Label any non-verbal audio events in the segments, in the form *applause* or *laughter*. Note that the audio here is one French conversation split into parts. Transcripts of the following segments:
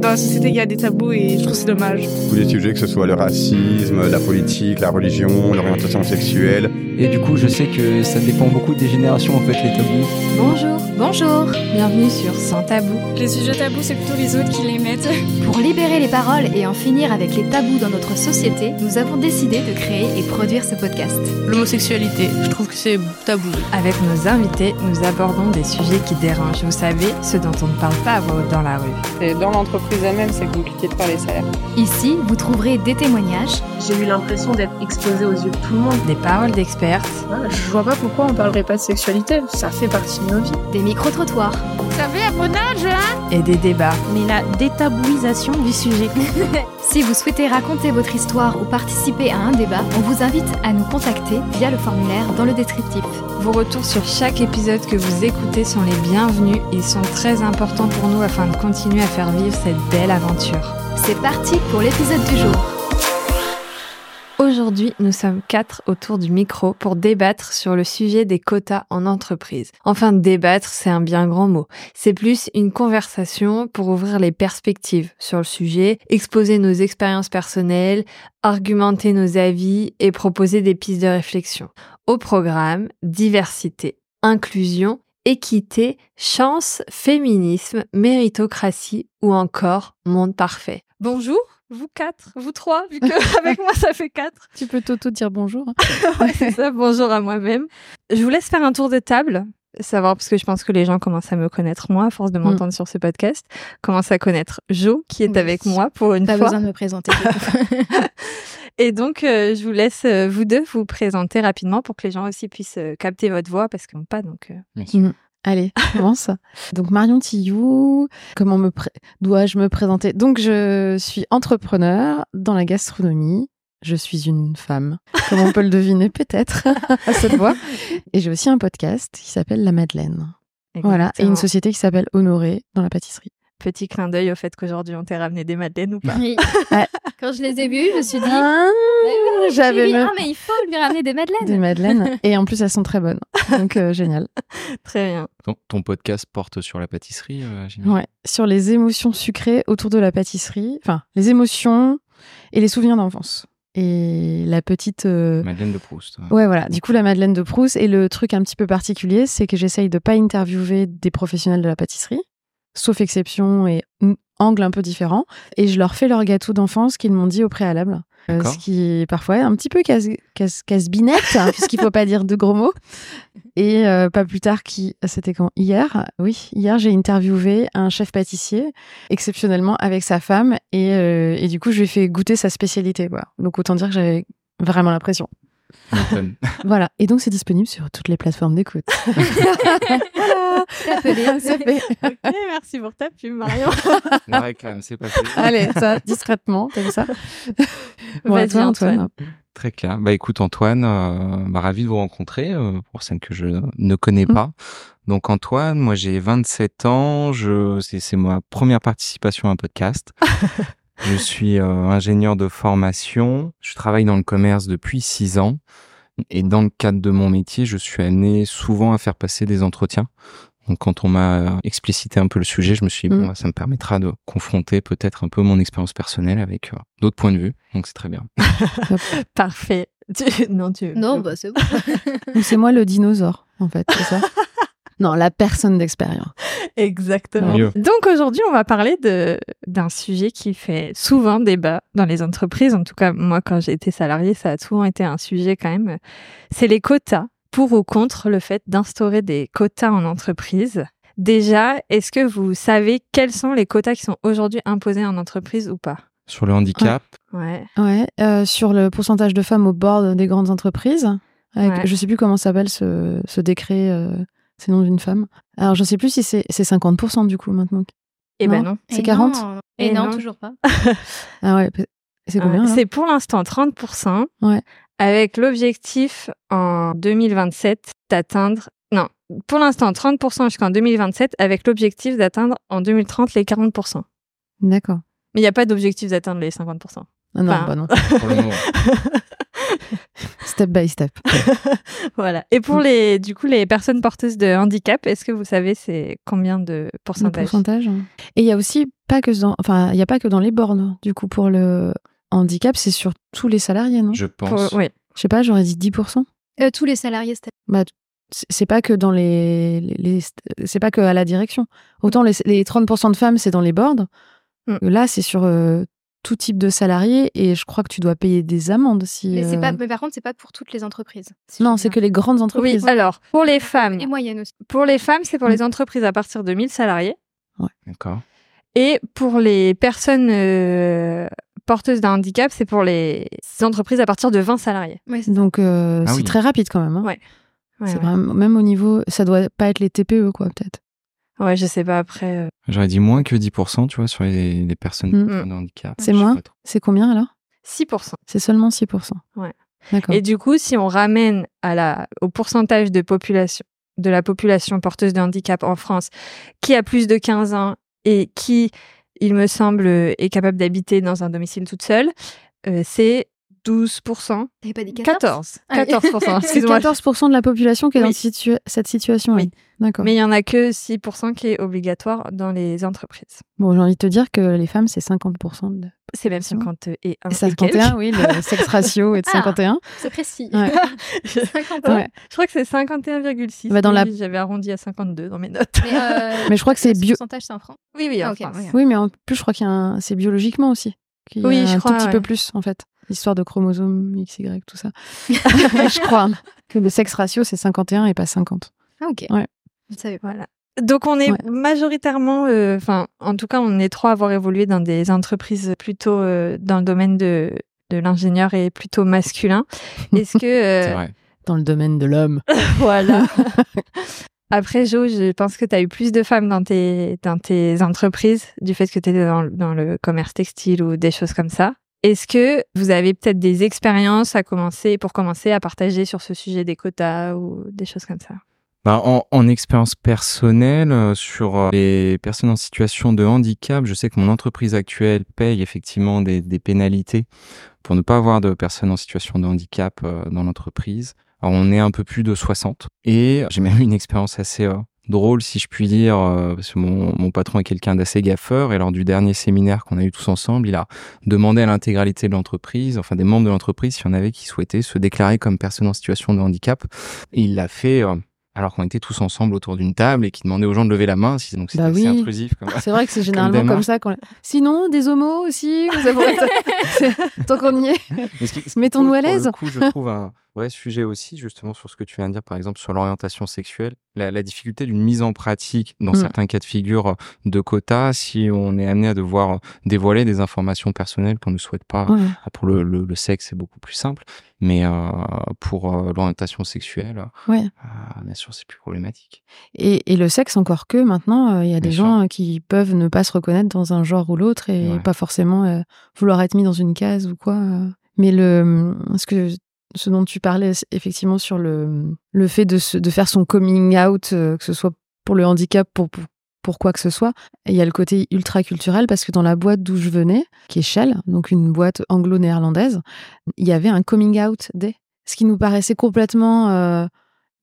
dans la société, il y a des tabous et je trouve c'est dommage. Tous les sujets, que ce soit le racisme, la politique, la religion, l'orientation sexuelle. Et du coup, je sais que ça dépend beaucoup des générations, en fait, les tabous. Bonjour, bonjour, bienvenue sur Sans Tabou. Les sujets tabous, c'est plutôt les autres qui les mettent. *laughs* Pour libérer les paroles et en finir avec les tabous dans notre société, nous avons décidé de créer et produire ce podcast. L'homosexualité, je trouve que c'est tabou. Avec nos invités, nous abordons des sujets qui dérangent. Vous savez, ceux dont on ne parle pas à voix haute dans la rue. Et dans l'entreprise elle-même, c'est compliqué de parler salaire. Ici, vous trouverez des témoignages. J'ai eu l'impression d'être exposée aux yeux de tout le monde. Des paroles d'expertes. Ouais, je vois pas pourquoi on parlerait pas de sexualité. Ça fait partie de nos vies. Des micro-trottoirs. Ça fait à mon âge, hein? Et des débats. Mais la détabouisation du sujet. *laughs* si vous souhaitez raconter votre histoire ou participer à un débat, on vous invite à nous contacter via le formulaire dans le descriptif. Vos retours sur chaque épisode que vous écoutez sont les bienvenus. Ils sont très importants pour nous afin de continuer à faire vivre cette belle aventure. C'est parti pour l'épisode du jour. Aujourd'hui, nous sommes quatre autour du micro pour débattre sur le sujet des quotas en entreprise. Enfin, débattre, c'est un bien grand mot. C'est plus une conversation pour ouvrir les perspectives sur le sujet, exposer nos expériences personnelles, argumenter nos avis et proposer des pistes de réflexion. Au programme, diversité, inclusion, équité, chance, féminisme, méritocratie ou encore monde parfait. Bonjour vous quatre, vous trois, vu qu'avec *laughs* moi ça fait quatre. Tu peux t'auto dire bonjour. *laughs* ouais, c'est ça, bonjour à moi-même. Je vous laisse faire un tour de table, savoir, parce que je pense que les gens commencent à me connaître moi, à force de m'entendre mm. sur ce podcast, commencent à connaître Jo, qui est oui. avec moi pour une Pas fois. besoin de me présenter. *laughs* Et donc, euh, je vous laisse, euh, vous deux, vous présenter rapidement pour que les gens aussi puissent euh, capter votre voix, parce qu'ils n'ont pas, donc... Mm. Allez, commence. *laughs* Donc Marion Tillou, comment me dois-je me présenter? Donc je suis entrepreneur dans la gastronomie. Je suis une femme, comme on peut le deviner *laughs* peut-être à cette voix. Et j'ai aussi un podcast qui s'appelle La Madeleine. Exactement. Voilà, et une société qui s'appelle Honoré dans la pâtisserie. Petit clin d'œil au fait qu'aujourd'hui on t'ait ramené des madeleines ou pas Oui. *laughs* Quand je les ai vues, je me suis dit, ah, oui, j'avais dit, me... ah, mais il faut lui ramener des madeleines. Des madeleines. *laughs* et en plus, elles sont très bonnes. Donc, euh, génial. Très bien. Ton, ton, podcast porte sur la pâtisserie, euh, Ouais, sur les émotions sucrées autour de la pâtisserie. Enfin, les émotions et les souvenirs d'enfance. Et la petite. Euh... Madeleine de Proust. Ouais. ouais, voilà. Du coup, la Madeleine de Proust. Et le truc un petit peu particulier, c'est que j'essaye de pas interviewer des professionnels de la pâtisserie sauf exception et angle un peu différent. Et je leur fais leur gâteau d'enfance qu'ils m'ont dit au préalable. Euh, ce qui est parfois un petit peu casse, casse, casse-binette, hein, puisqu'il ne faut pas dire de gros mots. Et euh, pas plus tard, qui, c'était quand? Hier, oui, hier, j'ai interviewé un chef pâtissier, exceptionnellement avec sa femme, et, euh, et du coup, je lui ai fait goûter sa spécialité. Donc, autant dire que j'avais vraiment l'impression. *laughs* voilà, et donc c'est disponible sur toutes les plateformes d'écoute. *laughs* *laughs* ok, merci pour ta pub, Marion. La réclame, c'est pas fait. Allez, ça, discrètement, comme ça. Bon, Vas-y, toi, Antoine. Antoine. Très clair. Bah écoute, Antoine, euh, bah, ravi de vous rencontrer, euh, pour celle que je ne connais pas. Mmh. Donc Antoine, moi j'ai 27 ans, je c'est ma première participation à un podcast. Je suis euh, ingénieur de formation. Je travaille dans le commerce depuis six ans. Et dans le cadre de mon métier, je suis amené souvent à faire passer des entretiens. Donc, quand on m'a explicité un peu le sujet, je me suis dit, mmh. bon, ça me permettra de confronter peut-être un peu mon expérience personnelle avec euh, d'autres points de vue. Donc, c'est très bien. *laughs* Parfait. Tu... Non, tu... Non, bah, c'est bon. *laughs* c'est moi le dinosaure, en fait, c'est ça? *laughs* Non, la personne d'expérience. Exactement. Mieux. Donc aujourd'hui, on va parler de d'un sujet qui fait souvent débat dans les entreprises. En tout cas, moi, quand j'ai été salarié, ça a souvent été un sujet quand même. C'est les quotas. Pour ou contre le fait d'instaurer des quotas en entreprise? Déjà, est-ce que vous savez quels sont les quotas qui sont aujourd'hui imposés en entreprise ou pas? Sur le handicap? Ouais. Ouais. Euh, sur le pourcentage de femmes au bord des grandes entreprises. Avec, ouais. Je sais plus comment s'appelle ce, ce décret. Euh... C'est le nom d'une femme. Alors, je ne sais plus si c'est 50% du coup maintenant. Eh ben non. C'est 40 non. Et, Et non, non, toujours pas. *laughs* ah ouais, c'est combien C'est pour l'instant 30%. Ouais. Avec l'objectif en 2027 d'atteindre. Non, pour l'instant 30% jusqu'en 2027 avec l'objectif d'atteindre en 2030 les 40%. D'accord. Mais il n'y a pas d'objectif d'atteindre les 50%. Ah non, enfin... bah non. *laughs* *laughs* *laughs* Step by step. *laughs* voilà. Et pour Mm. les, du coup, les personnes porteuses de handicap, est-ce que vous savez c'est combien de Le pourcentage? pourcentage. hein. Et il y a aussi pas que dans, enfin, il y a pas que dans les bornes. Du coup, pour le handicap, c'est sur tous les salariés, non? Je Pour- pense. Oui. Je sais pas, j'aurais dit 10%. Euh, tous les salariés, c'est Bah, c'est- c'est pas que dans les, les- les- c'est pas que à la direction. Autant les, les 30% de femmes, c'est dans les boards. Mm. Là, c'est sur euh, tout type de salariés et je crois que tu dois payer des amendes si. mais, c'est euh, pas, mais par contre, c'est pas pour toutes les entreprises. si Non, c'est que les grandes Oui, entreprises. alors, pour les femmes. Et moyenne aussi. pour les femmes, c'est pour Mm. les entreprises à partir de 1000 salariés. D'accord. Et pour les personnes euh, porteuses d'un handicap, c'est pour les entreprises à partir de 20 salariés. Ouais, Donc euh, Ah c'est oui. très rapide quand même. hein. Ouais. Ouais, c'est ouais. vraiment même au niveau, ça doit pas être les TPE quoi peut-être. Ouais, je sais pas après. euh, J'aurais dit moins que 10%, tu vois, sur les, les personnes Mm. porteuses de handicap. C'est moins. C'est combien alors? 6%. C'est seulement 6%. Ouais. D'accord. Et du coup, si on ramène à la, au pourcentage de population, de la population porteuse de handicap en France, qui a plus de 15 ans et qui, il me semble, est capable d'habiter dans un domicile toute seule, euh, c'est 12%. T'avais pas dit 14 14. Ah oui. 14%. *laughs* C'est Excuse-moi. 14% de la population qui est Oui. dans situa- cette situation. Oui. D'accord. Mais il y en a que 6% qui est obligatoire dans les entreprises. Bon, j'ai envie de te dire que les femmes, c'est 50%. De... C'est même Sûr. 51 et, Et 51, oui, le *laughs* sexe ratio est de Ah. 51. C'est précis. Ouais. *laughs* 50 Ouais. Je crois que c'est 51,6. Bah, dans la- J'avais arrondi à 52 dans mes notes. Mais, euh, Mais je crois que c'est ce bio. pourcentage, c'est en France. Oui, oui, Ah, enfin, ok. oui. Oui, mais en plus, je crois qu'il y a un... c'est biologiquement aussi. qu'il y a Oui, je un crois, tout petit ouais. peu plus, en fait. L'histoire de chromosomes XY, tout ça. *laughs* je crois que le sexe ratio, c'est 51 et pas 50. Ah, ok. Ouais. Je ne savais pas. Voilà. Donc on est Ouais. majoritairement, euh, enfin en tout cas on est trois à avoir évolué dans des entreprises plutôt euh, dans le domaine de, de l'ingénieur et plutôt masculin. *laughs* Est-ce que euh, C'est vrai. Dans le domaine de l'homme. *laughs* voilà. Après Jo, je pense que tu as eu plus de femmes dans tes dans tes entreprises du fait que tu étais dans, dans le commerce textile ou des choses comme ça. Est-ce que vous avez peut-être des expériences à commencer pour commencer à partager sur ce sujet des quotas ou des choses comme ça? Bah, en, en expérience personnelle, euh, sur euh, les personnes en situation de handicap, je sais que mon entreprise actuelle paye effectivement des, pénalités pour ne pas avoir de personnes en situation de handicap euh, dans l'entreprise. Alors, on est un peu plus de 60. Et j'ai même une expérience assez drôle, si je puis dire, euh, parce que mon, mon patron est quelqu'un d'assez gaffeur. Et lors du dernier séminaire qu'on a eu tous ensemble, il a demandé à l'intégralité de l'entreprise, enfin des membres de l'entreprise, s'il y en avait qui souhaitaient se déclarer comme personne en situation de handicap. Et il l'a fait... euh, alors qu'on était tous ensemble autour d'une table et qui demandait aux gens de lever la main, si- donc c'était Bah assez oui. intrusif. *laughs* C'est vrai que c'est généralement comme, ça. Sinon, des homos aussi. être- c'est- *laughs* *laughs* Tant qu'on y est. Mettons-nous à pour le l'aise. coup, je trouve un vrai sujet aussi, justement, sur ce que tu viens de dire, par exemple, sur l'orientation sexuelle, la, la difficulté d'une mise en pratique dans Mm. certains cas de figure de quotas, si on est amené à devoir dévoiler des informations personnelles qu'on ne souhaite pas. Ouais. Ah, Pour le, le, le sexe, c'est beaucoup plus simple, mais euh, pour euh, l'orientation sexuelle, Ouais. euh, bien sûr, c'est plus problématique. Et, et le sexe, encore que maintenant, il y a des gens qui peuvent ne pas se reconnaître dans un genre ou l'autre et Ouais. pas forcément vouloir être mis dans une case ou quoi. Mais le, ce, que, ce dont tu parlais effectivement sur le, le fait de, se- de faire son coming out, euh, que ce soit pour le handicap, pour, pour, pour quoi que ce soit, il y a le côté ultra culturel parce que dans la boîte d'où je venais, qui est Shell, donc une boîte anglo-néerlandaise, il y avait un coming out day, ce qui nous paraissait complètement euh,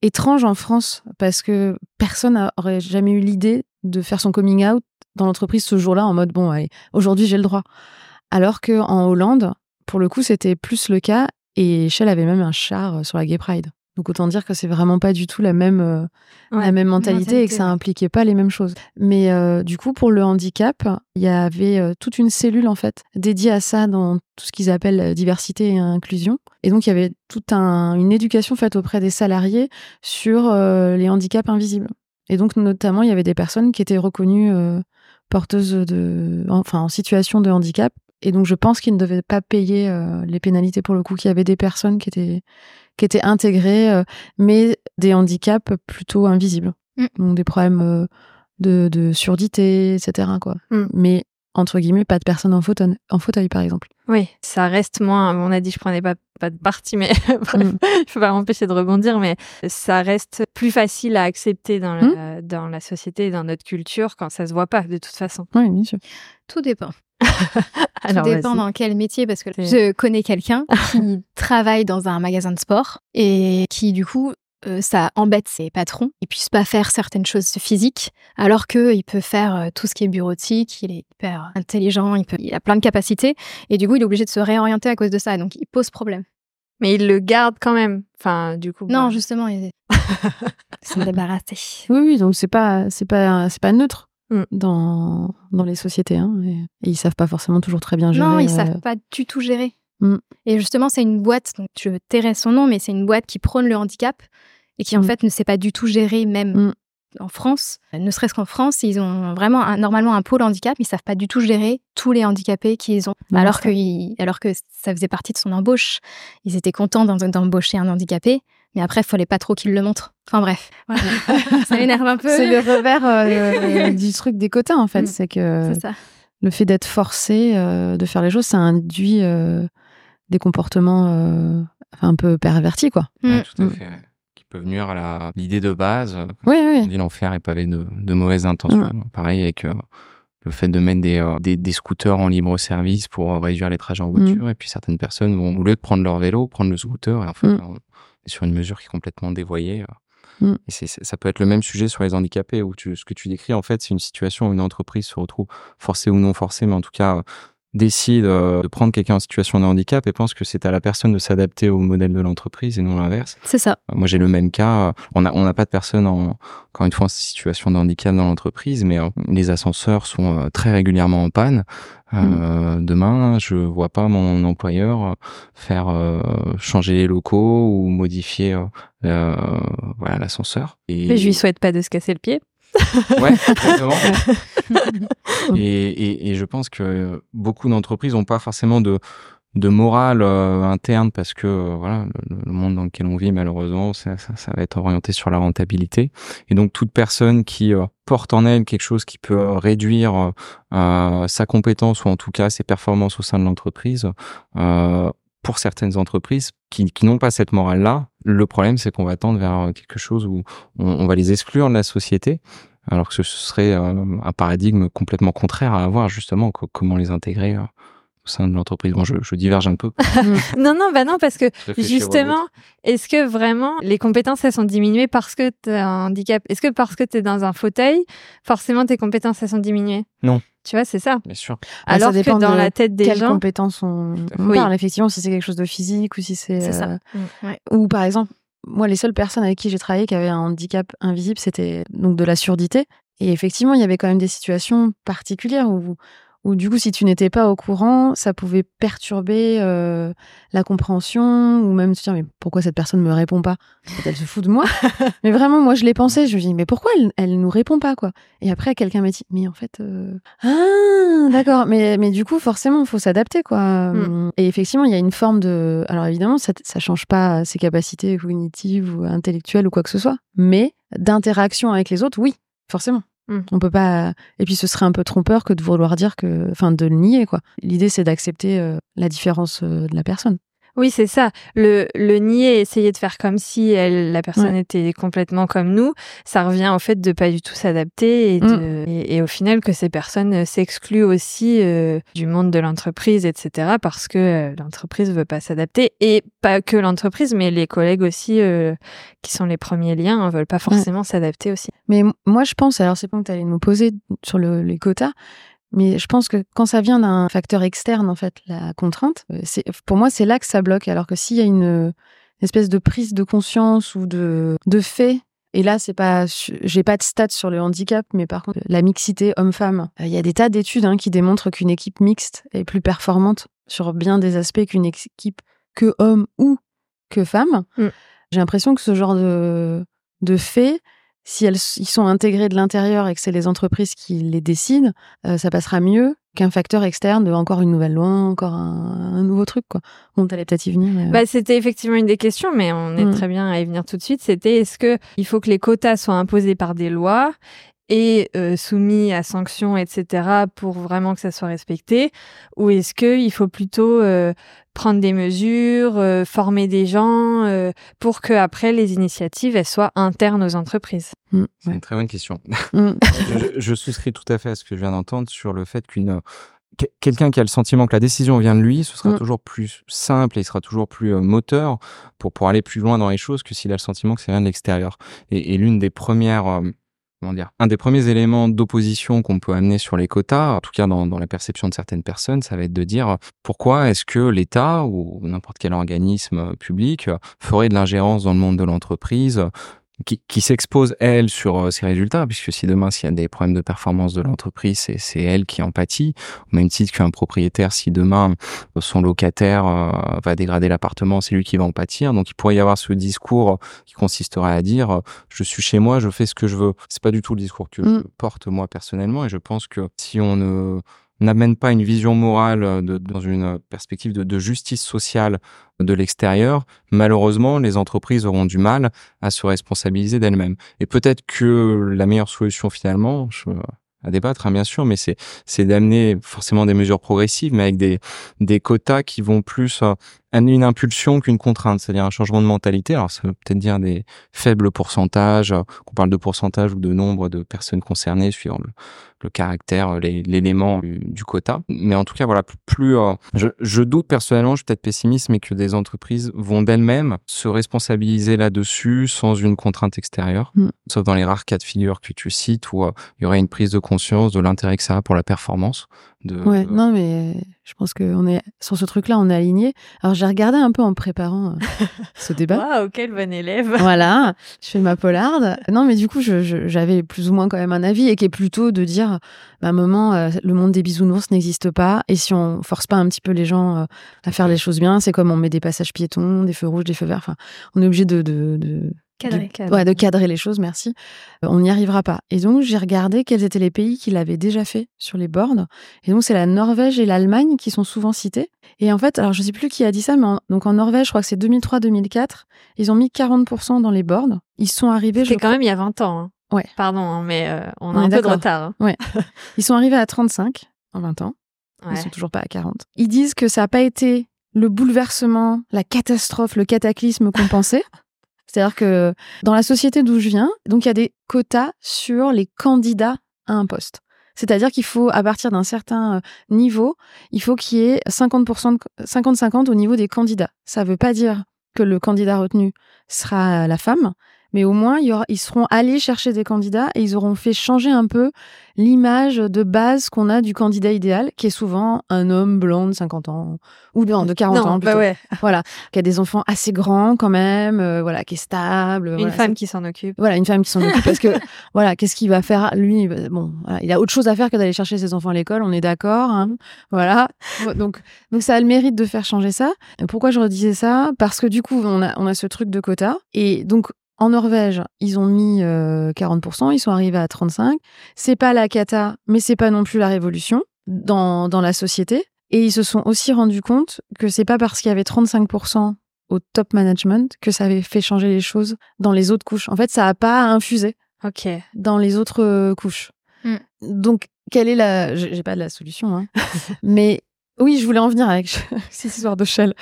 étrange en France parce que personne n'aurait jamais eu l'idée de faire son coming out dans l'entreprise ce jour-là en mode bon, aujourd'hui j'ai le droit. Alors que en Hollande, pour le coup, c'était plus le cas et Shell avait même un char euh, sur la Gay Pride. Donc autant dire que c'est vraiment pas du tout la même euh, Ouais, la même mentalité, et que ça impliquait pas les mêmes choses. Mais euh, du coup, pour le handicap, il y avait euh, toute une cellule en fait dédiée à ça dans tout ce qu'ils appellent diversité et inclusion. Et donc il y avait toute un, une éducation faite auprès des salariés sur les handicaps invisibles. Et donc notamment, il y avait des personnes qui étaient reconnues porteuses de, enfin en situation de handicap. Et donc je pense qu'ils ne devaient pas payer euh, les pénalités pour le coup, qu'il y avait des personnes qui étaient qui étaient intégrées, euh, mais des handicaps plutôt invisibles. Mm. Donc des problèmes euh, de, de surdité, etc. Quoi. Mm. Mais entre guillemets, pas de personnes en fauteuil, en fauteuil par exemple. Oui, ça reste moins. On a dit, je prenais pas, pas de parti, mais *laughs* bref, Mm. je peux pas m'empêcher de rebondir, mais ça reste plus facile à accepter dans Mm. la, dans la société et dans notre culture quand ça se voit pas, de toute façon. Oui, bien sûr. Tout dépend. *laughs* Alors, Tout dépend dans quel métier, parce que je connais quelqu'un qui *laughs* travaille dans un magasin de sport et qui, du coup, euh, ça embête ses patrons. Ils puissent pas faire certaines choses physiques, alors qu'il peut faire euh, tout ce qui est bureautique, il est hyper intelligent, il, peut, il a plein de capacités, et du coup, il est obligé de se réorienter à cause de ça, donc il pose problème. Mais il le garde quand même. Enfin, du coup. Non, bon. justement, il *laughs* s'en débarrasser. Oui, oui, donc c'est pas, c'est pas, c'est pas neutre Mm. dans, dans les sociétés. Hein, et, et ils savent pas forcément toujours très bien gérer. Non, ils euh, savent pas du tout gérer. Mm. Et justement, c'est une boîte, donc je tairai son nom, mais c'est une boîte qui prône le handicap et qui en Mm. fait ne sait pas du tout gérer même Mm. en France. Ne serait-ce qu'en France, ils ont vraiment un- normalement un pôle handicap, mais ils savent pas du tout gérer tous les handicapés qu'ils ont. Alors, que, ils- alors que ça faisait partie de son embauche. Ils étaient contents d'embaucher un handicapé, mais après, il fallait pas trop qu'ils le montrent. Enfin bref, voilà. *laughs* ça m'énerve un peu. C'est le revers euh, *laughs* du truc des quotas en fait, c'est que ça. le fait d'être forcé euh, de faire les choses, ça induit euh, des comportements euh, un peu pervertis quoi. Ouais, Mm. tout à Mm. fait. ouais. Qui peuvent nuire à la- l'idée de base. euh, Oui, On oui. dit l'enfer est pavé de, de mauvaises intentions. Pareil avec euh, le fait de mettre des, euh, des, des scooters en libre service pour réduire les trajets en voiture. Et puis certaines personnes vont, au lieu de prendre leur vélo, prendre le scooter. Et en fait, Mm. on est sur une mesure qui est complètement dévoyée. euh. Mm. Et c'est, c'est- ça peut être le même sujet sur les handicapés où tu, ce que tu décris, en fait, c'est une situation où une entreprise se retrouve forcée ou non forcée, mais en tout cas, euh, décide euh, de prendre quelqu'un en situation de handicap et pense que c'est à la personne de s'adapter au modèle de l'entreprise et non l'inverse. C'est ça. Euh, Moi, j'ai le même cas. On n'a on pas de personne, en, encore une fois, en situation de handicap dans l'entreprise, mais euh, les ascenseurs sont très régulièrement en panne. Euh, Demain, je vois pas mon employeur faire euh, changer les locaux ou modifier euh, euh, voilà l'ascenseur. Et Mais je lui souhaite pas de se casser le pied. Ouais, *laughs* exactement. *laughs* et, et, et je pense que beaucoup d'entreprises n'ont pas forcément de, de morale euh, interne parce que euh, voilà le, le monde dans lequel on vit malheureusement ça, ça, ça va être orienté sur la rentabilité et donc toute personne qui euh, porte en elle quelque chose qui peut réduire sa compétence ou en tout cas ses performances au sein de l'entreprise pour certaines entreprises qui, n'ont pas cette morale-là, le problème c'est qu'on va tendre vers quelque chose où on, va les exclure de la société alors que ce serait euh, un paradigme complètement contraire à avoir justement co- comment les intégrer euh, sein de l'entreprise. Bon, je, je diverge un peu. *laughs* Non, non, bah non, parce que justement, est-ce que vraiment les compétences elles sont diminuées parce que tu as un handicap? Est-ce que parce que tu es dans un fauteuil, forcément tes compétences elles sont diminuées? Non. Tu vois, c'est ça. Bien sûr. Bah, ça Alors dépend que dans de la tête des Quelles gens, compétences on, on Oui. parle effectivement si c'est quelque chose de physique ou si c'est C'est ça. euh, Mm, ouais. ou par exemple moi les seules personnes avec qui j'ai travaillé qui avaient un handicap invisible c'était donc de la surdité et effectivement il y avait quand même des situations particulières où où du coup si tu n'étais pas au courant ça pouvait perturber euh, la compréhension ou même se dire mais pourquoi cette personne me répond pas? Elle se fout de moi. *laughs* Mais vraiment moi je l'ai pensé je me dis mais pourquoi elle, elle nous répond pas quoi? Et après quelqu'un m'a dit mais en fait euh, ah d'accord. Mais mais du coup forcément il faut s'adapter quoi. Mm. et effectivement il y a une forme de alors évidemment ça ça change pas ses capacités cognitives ou intellectuelles ou quoi que ce soit mais d'interaction avec les autres oui forcément Mm. on peut pas et puis ce serait un peu trompeur que de vouloir dire que enfin de le nier quoi l'idée c'est d'accepter euh, la différence euh, de la personne Oui, c'est ça. Le, le nier, essayer de faire comme si elle, la personne était complètement comme nous, ça revient au fait de pas du tout s'adapter et, de- et, et au final que ces personnes euh, s'excluent aussi euh, du monde de l'entreprise, etc. parce que euh, l'entreprise veut pas s'adapter et pas que l'entreprise, mais les collègues aussi euh, qui sont les premiers liens ne veulent pas forcément s'adapter aussi. Mais moi, je pense, alors c'est pas que tu allais nous poser sur le- les quotas, mais je pense que quand ça vient d'un facteur externe, en fait, la contrainte, euh, c'est, pour moi, c'est là que ça bloque. Alors que s'il y a une, une espèce de prise de conscience ou de, de fait, et là, c'est pas, j'ai pas de stats sur le handicap, mais par contre, la mixité homme-femme, euh, il y a des tas d'études hein, qui démontrent qu'une équipe mixte est plus performante sur bien des aspects qu'une équipe que homme ou que femme. Mm. J'ai l'impression que ce genre de, de faits, si elles ils sont intégrés de l'intérieur et que c'est les entreprises qui les décident, euh, ça passera mieux qu'un facteur externe de encore une nouvelle loi, encore un, un nouveau truc quoi. Bon, t'allais peut-être y venir. mais- Bah, c'était effectivement une des questions, mais on est Mm. très bien à y venir tout de suite. C'était est-ce que il faut que les quotas soient imposés par des lois est euh, soumis à sanctions, etc., pour vraiment que ça soit respecté Ou est-ce qu'il faut plutôt euh, prendre des mesures, euh, former des gens, pour que après les initiatives elles soient internes aux entreprises? Mmh. C'est une très bonne question. Mmh. *laughs* je, je, souscris tout à fait à ce que je viens d'entendre sur le fait qu'une quelqu'un qui a le sentiment que la décision vient de lui, ce sera mm. toujours plus simple et il sera toujours plus moteur pour, pour aller plus loin dans les choses que s'il a le sentiment que c'est vient de l'extérieur. Et, et l'une des premières, euh, un des premiers éléments d'opposition qu'on peut amener sur les quotas, en tout cas dans, dans la perception de certaines personnes, ça va être de dire pourquoi est-ce que l'État ou n'importe quel organisme public ferait de l'ingérence dans le monde de l'entreprise qui, qui s'expose elle sur euh, ses résultats, puisque si demain s'il y a des problèmes de performance de l'entreprise, c'est elle qui en pâtit, au même titre qu'un propriétaire, si demain son locataire euh, va dégrader l'appartement, c'est lui qui va en pâtir. Donc il pourrait y avoir ce discours qui consisterait à dire euh, je suis chez moi, je fais ce que je veux. C'est pas du tout le discours que je mm. porte moi personnellement, et je pense que si on ne n'amène pas une vision morale euh, dans une perspective de, justice sociale de l'extérieur, malheureusement, les entreprises auront du mal à se responsabiliser d'elles-mêmes. Et peut-être que la meilleure solution finalement, je, à débattre, hein, bien sûr, mais c'est d'amener forcément des mesures progressives, mais avec des quotas qui vont plus euh, une impulsion qu'une contrainte, c'est-à-dire un changement de mentalité. Alors ça veut peut-être dire des faibles pourcentages, euh, qu'on parle de pourcentage ou de nombre de personnes concernées suivant le, le caractère, euh, l'élément du, quota. Mais en tout cas, voilà, plus euh, je, je, doute personnellement, je suis peut-être pessimiste, mais que des entreprises vont d'elles-mêmes se responsabiliser là-dessus sans une contrainte extérieure, mm. sauf dans les rares cas de figure que tu cites où euh, il y aurait une prise de conscience de l'intérêt que ça a pour la performance. De, ouais, non, mais je pense qu'on est sur ce truc-là, on est aligné. Alors j'ai regardé un peu en préparant *laughs* ce débat. Waouh, quel bon élève. *laughs* voilà, je fais ma polarde. Non, mais du coup, j'avais plus ou moins quand même un avis et qui est plutôt de dire bah, moment, euh, le monde des bisounours n'existe pas. Et si on force pas un petit peu les gens euh, à faire les choses bien, c'est comme on met des passages piétons, des feux rouges, des feux verts. Enfin, on est obligé de, de, de Cadrer. De, ouais, de cadrer les choses, merci. Euh, on n'y arrivera pas. Et donc, j'ai regardé quels étaient les pays qui l'avaient déjà fait sur les boards. Et donc, c'est la Norvège et l'Allemagne qui sont souvent cités. Et en fait, alors je sais plus qui a dit ça, mais en, donc en Norvège, je crois que c'est 2003-2004, ils ont mis 40% dans les boards. Ils sont arrivés. C'est quand même il y a 20 ans. Hein. Ouais. Pardon, hein, mais euh, on a un peu de retard. Hein. Ouais. *laughs* Ils sont arrivés à 35 en 20 ans. Ils sont toujours pas à 40. Ils disent que ça n'a pas été le bouleversement, la catastrophe, le cataclysme qu'on *laughs* pensait. C'est-à-dire que dans la société d'où je viens, donc il y a des quotas sur les candidats à un poste. C'est-à-dire qu'il faut, à partir d'un certain euh, niveau, il faut qu'il y ait 50%, 50-50 au niveau des candidats. Ça ne veut pas dire que le candidat retenu sera la femme, mais au moins ils seront allés chercher des candidats et ils auront fait changer un peu l'image de base qu'on a du candidat idéal, qui est souvent un homme blanc de 50 ans ou de, de 40 ans bah ouais. voilà, qui a des enfants assez grands quand même, euh, voilà, qui est stable, une femme qui s'en occupe. Voilà, une femme qui s'en occupe parce que *laughs* voilà, qu'est-ce qu'il va faire lui Bon, il a autre chose à faire que d'aller chercher ses enfants à l'école, on est d'accord, hein voilà. Donc donc ça a le mérite de faire changer ça. Pourquoi je redisais ça? Parce que du coup, on a on a ce truc de quota et donc en Norvège, ils ont mis 40%, euh, ils sont arrivés à 35%. C'est pas la cata, mais c'est pas non plus la révolution dans, dans la société. Et ils se sont aussi rendus compte que c'est pas parce qu'il y avait 35% au top management que ça avait fait changer les choses dans les autres couches. En fait, ça a pas infusé ok dans les autres euh, couches. Hmm. Donc, quelle est la... J'ai pas de la solution, hein. *laughs* mais oui, je voulais en venir avec *laughs* cette histoire de Shell.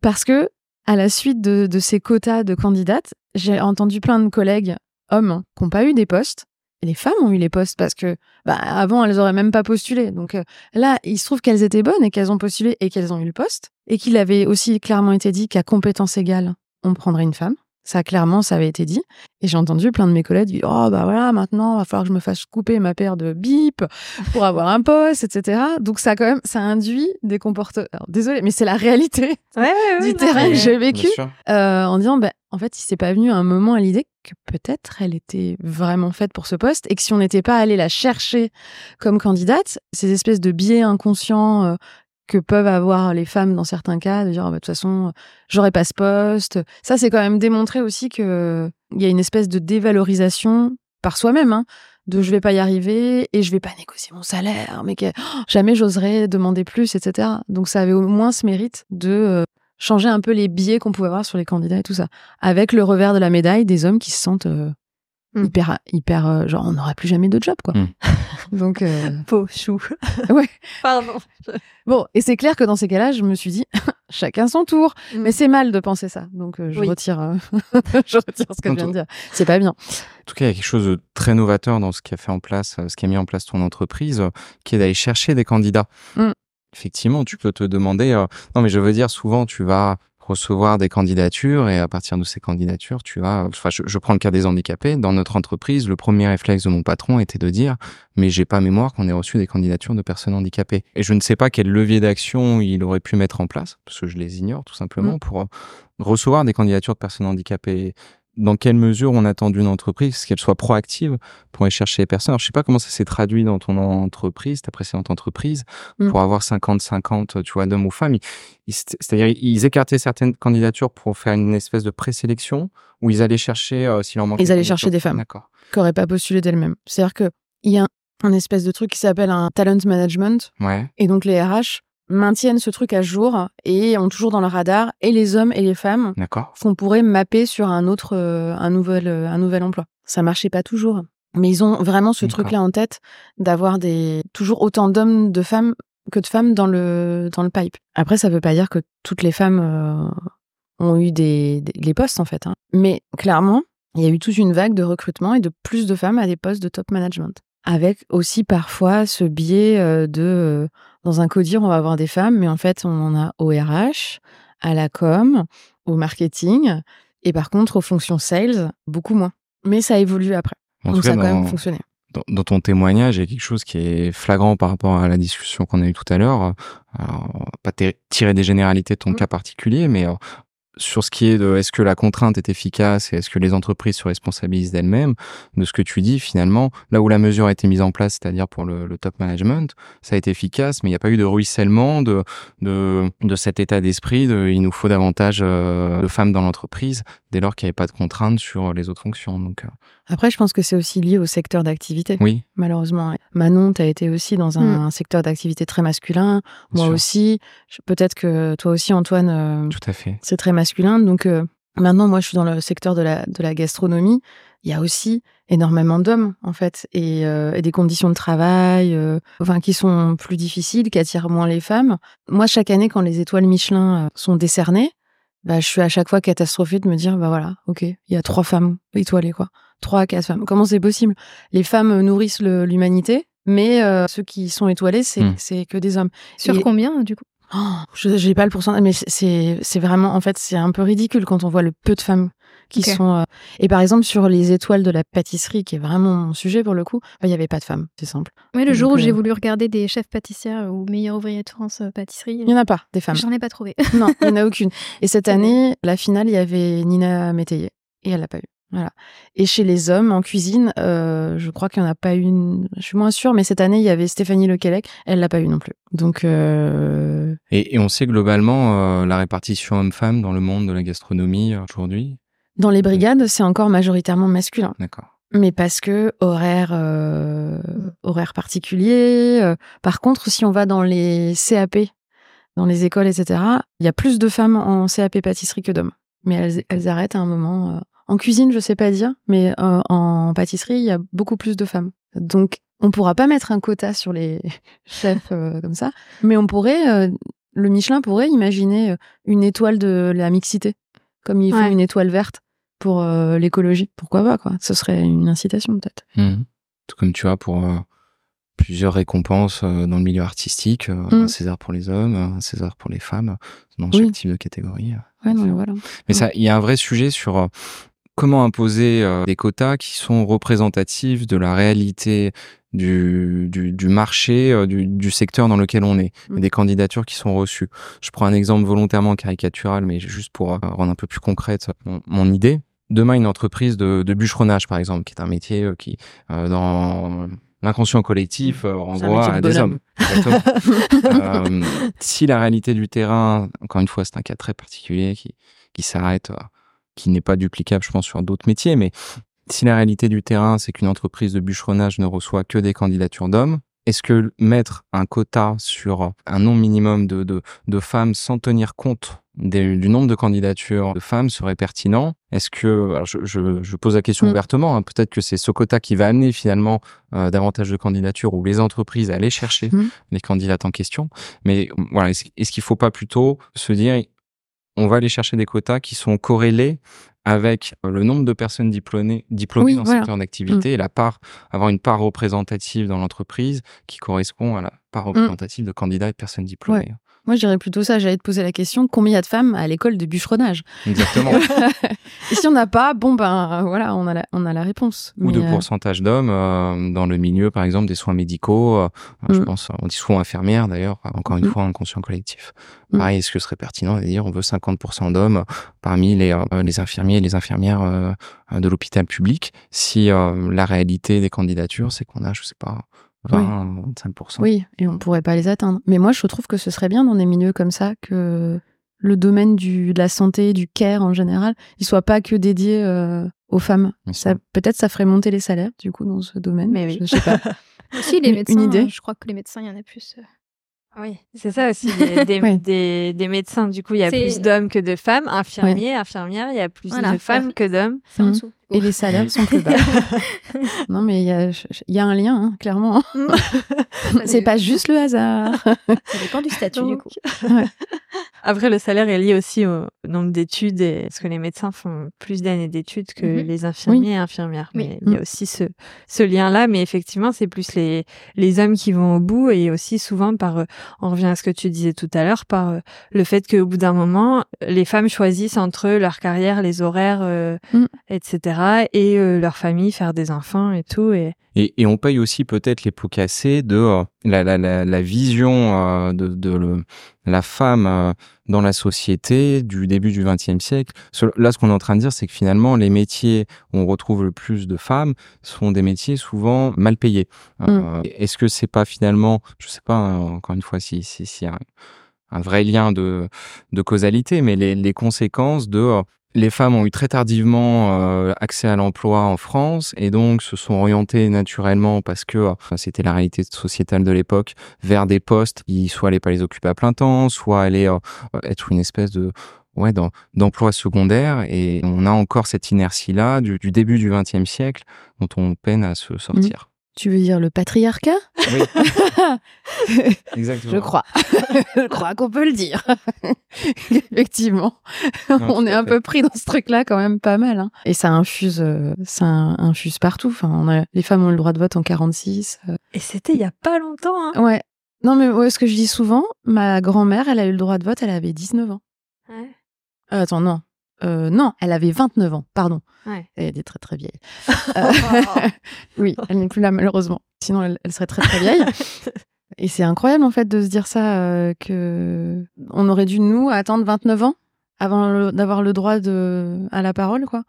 Parce que à la suite de, ces quotas de candidates, j'ai entendu plein de collègues hommes qui n'ont pas eu des postes. Et les femmes ont eu les postes parce que bah, avant elles auraient même pas postulé. Donc euh, là, il se trouve qu'elles étaient bonnes et qu'elles ont postulé et qu'elles ont eu le poste et qu'il avait aussi clairement été dit qu'à compétence égale, on prendrait une femme. Ça, clairement, ça avait été dit. Et j'ai entendu plein de mes collègues dire Oh, bah voilà, maintenant, il va falloir que je me fasse couper ma paire de bip pour avoir un poste, etc. Donc, ça, quand même, ça induit des comportements. Désolée, mais c'est la réalité *laughs* du terrain que j'ai vécu. Euh, en disant bah, En fait, il s'est pas venu un moment à l'idée que peut-être elle était vraiment faite pour ce poste et que si on n'était pas allé la chercher comme candidate, ces espèces de biais inconscients euh, que peuvent avoir les femmes dans certains cas, de dire oh, bah, de toute façon j'aurais pas ce poste. Ça c'est quand même démontré aussi que il y a une espèce de dévalorisation par soi-même, hein, de je vais pas y arriver et je vais pas négocier mon salaire, mais que oh, jamais j'oserais demander plus, etc. Donc ça avait au moins ce mérite de euh, changer un peu les biais qu'on pouvait avoir sur les candidats et tout ça, avec le revers de la médaille des hommes qui se sentent euh, mm. hyper, hyper, euh, genre, on n'aura plus jamais de job, quoi. Mm. *laughs* Donc, euh... Peau chou. *laughs* ouais. Pardon. Bon, et c'est clair que dans ces cas-là, je me suis dit, *laughs* chacun son tour. Mm. Mais c'est mal de penser ça. Donc, euh, je retire, euh, je retire ce que je viens de dire. C'est pas bien. En tout cas, il y a quelque chose de très novateur dans ce qui a fait en place, ce qui a mis en place ton entreprise, qui est d'aller chercher des candidats. Effectivement, tu peux te demander, non, mais je veux dire, souvent, tu vas recevoir des candidatures et à partir de ces candidatures, tu vas, enfin, je, prends le cas des handicapés. Dans notre entreprise, le premier réflexe de mon patron était de dire, mais j'ai pas mémoire qu'on ait reçu des candidatures de personnes handicapées. Et je ne sais pas quel levier d'action il aurait pu mettre en place, parce que je les ignore tout simplement, mmh. pour euh, recevoir des candidatures de personnes handicapées dans quelle mesure on attend d'une entreprise qu'elle soit proactive pour aller chercher les personnes. Alors, je sais pas comment ça s'est traduit dans ton entreprise, ta précédente entreprise, mm. pour avoir 50-50, tu vois, d'hommes ou femmes. C'est-à-dire, ils écartaient certaines candidatures pour faire une espèce de présélection où ils allaient chercher, euh, s'il en manquait. Ils allaient chercher des femmes. D'accord. Qui n'auraient pas postulé d'elles-mêmes. C'est-à-dire que il y a un, espèce de truc qui s'appelle un talent management. Ouais. Et donc, les RH maintiennent ce truc à jour et ont toujours dans le radar et les hommes et les femmes qu'on pourrait mapper sur un autre euh, un nouvel euh, un nouvel emploi. Ça marchait pas toujours, mais ils ont vraiment ce truc là en tête d'avoir des toujours autant d'hommes de femmes que de femmes dans le dans le pipe. Après ça veut pas dire que toutes les femmes euh, ont eu des, les postes en fait, hein. mais clairement il y a eu toute une vague de recrutement et de plus de femmes à des postes de top management avec aussi parfois ce biais de dans un codir, on va avoir des femmes, mais en fait, on en a au RH, à la com, au marketing, et par contre, aux fonctions sales, beaucoup moins. Mais ça évolue après. Donc ça a quand même fonctionné. Dans, ton témoignage, il y a quelque chose qui est flagrant par rapport à la discussion qu'on a eue tout à l'heure. pas tirer des généralités de ton mmh. cas particulier, mais sur ce qui est de est-ce que la contrainte est efficace et est-ce que les entreprises se responsabilisent d'elles-mêmes, de ce que tu dis finalement, là où la mesure a été mise en place, c'est-à-dire pour le, top management, ça a été efficace, mais il n'y a pas eu de ruissellement de, de, de cet état d'esprit de il nous faut davantage euh, de femmes dans l'entreprise dès lors qu'il n'y avait pas de contrainte sur les autres fonctions. Euh. Après, je pense que c'est aussi lié au secteur d'activité. Oui. Malheureusement. Manon, tu as été aussi dans un, mm. secteur d'activité très masculin. Moi aussi. Peut-être que toi aussi, Antoine. Euh, Tout à fait. C'est très masculin. Donc, euh, maintenant, moi, je suis dans le secteur de la, de la gastronomie. Il y a aussi énormément d'hommes, en fait, et, et, des conditions de travail, enfin, qui sont plus difficiles, qui attirent moins les femmes. Moi, chaque année, quand les étoiles Michelin sont décernées, bah, je suis à chaque fois catastrophée de me dire, bah voilà, ok, il y a trois femmes étoilées, quoi. Trois à quatre femmes. Comment c'est possible? Les femmes nourrissent l'humanité, mais euh, ceux qui sont étoilés, c'est hmm. que des hommes. Sur combien, du coup? Oh, Je n'ai pas le pourcentage, mais c'est vraiment, en fait, c'est un peu ridicule quand on voit le peu de femmes qui sont. Euh, et par exemple, sur les étoiles de la pâtisserie, qui est vraiment mon sujet pour le coup, bah, il n'y avait pas de femmes, c'est simple. Oui, le jour où j'ai euh, voulu regarder des chefs pâtissières ou meilleurs ouvriers de France euh, pâtisserie. Il n'y en a pas, des femmes. J'en ai pas trouvé. non, il n'y en a aucune. Et *laughs* cette année, la finale, il y avait Nina Métayer et elle l'a pas eu. Voilà. Et chez les hommes en cuisine, je crois qu'il n'y en a pas une. Je suis moins sûre, mais cette année il y avait Stéphanie Lequelec, elle l'a pas eu non plus. Donc. Et, et, on sait globalement la répartition homme-femme dans le monde de la gastronomie aujourd'hui? Dans les brigades, c'est encore majoritairement masculin. D'accord. Mais parce que horaire, euh, horaire particulier. Euh, par contre, si on va dans les CAP, dans les écoles, etc., il y a plus de femmes en CAP pâtisserie que d'hommes. Mais elles, arrêtent à un moment. Euh. En cuisine, je sais pas dire, mais en pâtisserie, il y a beaucoup plus de femmes. Donc, on pourra pas mettre un quota sur les *laughs* chefs comme ça, mais on pourrait, le Michelin pourrait imaginer une étoile de la mixité, comme il faut une étoile verte pour euh, l'écologie. Pourquoi pas, quoi? Ce serait une incitation, peut-être. Mmh. Tout comme tu vois, pour euh, plusieurs récompenses euh, dans le milieu artistique, mmh. un César pour les hommes, un César pour les femmes, dans chaque type de catégorie. Ouais, non, voilà. Mais ça, il y a un vrai sujet sur comment imposer des quotas qui sont représentatifs de la réalité du, du, du marché, du, du, secteur dans lequel on est, mmh. des candidatures qui sont reçues. Je prends un exemple volontairement caricatural, mais juste pour rendre un peu plus concrète mon idée demain une entreprise de, de, bûcheronnage par exemple, qui est un métier euh, qui euh, dans l'inconscient collectif euh, renvoie à des hommes. *laughs* euh, si la réalité du terrain, encore une fois, c'est un cas très particulier qui qui s'arrête, qui n'est pas duplicable, je pense, sur d'autres métiers, mais si la réalité du terrain, c'est qu'une entreprise de bûcheronnage ne reçoit que des candidatures d'hommes, est-ce que mettre un quota sur un nombre minimum de, de, de femmes sans tenir compte des- du nombre de candidatures de femmes serait pertinent? Est-ce que, alors je, je, je pose la question Mm. ouvertement, hein, peut-être que c'est ce quota qui va amener finalement euh, davantage de candidatures ou les entreprises à aller chercher Mm. les candidates en question. Mais voilà, est-ce, est-ce qu'il faut pas plutôt se dire, on va aller chercher des quotas qui sont corrélés avec le nombre de personnes diplômées, diplômées Oui, dans voilà. ce secteur d'activité et la part, avoir une part représentative dans l'entreprise qui correspond à la part représentative de candidats et de personnes diplômées. Moi, je dirais plutôt ça. J'allais te poser la question combien il y a de femmes à l'école de bûcheronnage? Exactement. *laughs* Et si on n'a pas, bon, ben voilà, on a la, on a la réponse. Ou de euh, pourcentage d'hommes euh, dans le milieu, par exemple, des soins médicaux. euh, Je Mm. pense, on dit souvent infirmières d'ailleurs, encore une Mm. fois, en conscient collectif. Mm. Pareil, est-ce que ce serait pertinent de dire on veut 50% d'hommes parmi les, les infirmiers et les infirmières de l'hôpital public si la réalité des candidatures, c'est qu'on a, je sais pas, 20, 25%. Oui, et on pourrait pas les atteindre. Mais moi, je trouve que ce serait bien dans des milieux comme ça que le domaine du, de la santé, du care en général, il soit pas que dédié euh, aux femmes. Ça, peut-être ça ferait monter les salaires du coup dans ce domaine. Mais oui. Je, je sais pas. *laughs* Aussi, les Une- médecins, une idée euh, je crois que les médecins, il y en a plus. euh. Oui, c'est ça aussi. *laughs* Des, des, des médecins, du coup, il y a plus d'hommes que de femmes. Infirmiers, infirmières, il y a plus Voilà. de femmes que d'hommes. C'est en Mhm. dessous. Et les salaires sont plus bas. *laughs* non, mais il y a, il y a un lien, hein, clairement. *laughs* C'est pas juste le hasard. Ça dépend du statut, du coup. Après, le salaire est lié aussi au nombre d'études, et... parce que les médecins font plus d'années d'études que Mhm. les infirmiers et infirmières. Oui. Mais il y a Mm. aussi ce, ce lien-là, mais effectivement, c'est plus les, les hommes qui vont au bout, et aussi souvent par, euh, on revient à ce que tu disais tout à l'heure, par euh, le fait qu'au bout d'un moment, les femmes choisissent entre leur carrière, les horaires, euh, Mm. etc., et euh, leur famille, faire des enfants et tout, et Et, et on paye aussi peut-être les pots cassés de euh, la, la, la, la vision euh, de, de le- la femme dans la société du début du XXe siècle. Ce- Là, ce qu'on est en train de dire, c'est que finalement, les métiers où on retrouve le plus de femmes sont des métiers souvent mal payés. Euh, Est-ce que c'est pas finalement, je sais pas, euh, encore une fois, si si, si un, un vrai lien de, de causalité, mais les, les conséquences de les femmes ont eu très tardivement euh, accès à l'emploi en France et donc se sont orientées naturellement parce que enfin, c'était la réalité sociétale de l'époque vers des postes qui soit allaient pas les occuper à plein temps, soit allaient euh, être une espèce de ouais d'em- d'emploi secondaire et on a encore cette inertie là du, du début du XXe siècle dont on peine à se sortir. Tu veux dire le patriarcat Oui, *laughs* exactement. Je crois. je crois qu'on peut le dire. *laughs* Effectivement. Non, on est un fait. peu pris dans ce truc-là quand même pas mal. hein. Et ça infuse, euh, ça infuse partout. Enfin, on a, les femmes ont le droit de vote en 46. euh. Et c'était il y a pas longtemps. Hein. Ouais. Non, mais ouais, ce que je dis souvent, ma grand-mère, elle a eu le droit de vote, elle avait 19 ans. Ouais. Euh, attends, non. Euh, non, elle avait 29 ans, pardon. Ouais. Elle est très très vieille. *laughs* Euh, *laughs* oui, elle n'est plus là malheureusement. Sinon, elle, elle serait très très vieille. *laughs* Et c'est incroyable en fait de se dire ça, euh, que on aurait dû nous attendre 29 ans avant d'avoir le droit de à la parole, quoi.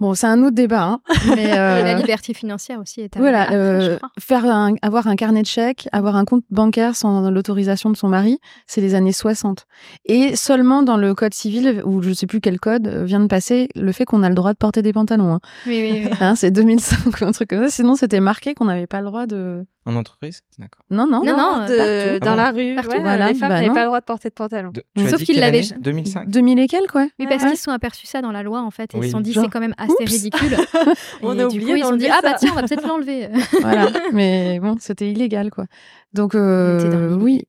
Bon, c'est un autre débat, hein, mais *laughs* Et la euh, liberté financière aussi est arrivée voilà, après, euh, faire un, avoir un carnet de chèques, avoir un compte bancaire sans l'autorisation de son mari, c'est les années 60. Et seulement dans le code civil, ou je sais plus quel code, euh, vient de passer le fait qu'on a le droit de porter des pantalons. Hein. Oui, oui, oui. Hein, c'est 2005 ou un truc comme ça. Sinon, c'était marqué qu'on n'avait pas le droit de. En entreprise, d'accord. Non, non. Non, non, de- partout. dans Ah la rue, Partout. ouais, Voilà, les femmes bah n'avaient pas le droit de porter de pantalon. De- tu as Sauf dit qu'il quelle l'avait- année 2005. 2000 et quelques, ouais. Oui, parce Ouais. qu'ils se sont aperçus ça dans la loi, en fait, et Oui. ils se sont dit, Genre, c'est quand même assez oups. ridicule. *laughs* On Et a du oublié coup, ils se sont dit, ah bah tiens, on va peut-être l'enlever. *laughs* voilà. Mais bon, c'était illégal, quoi. Donc, euh, oui,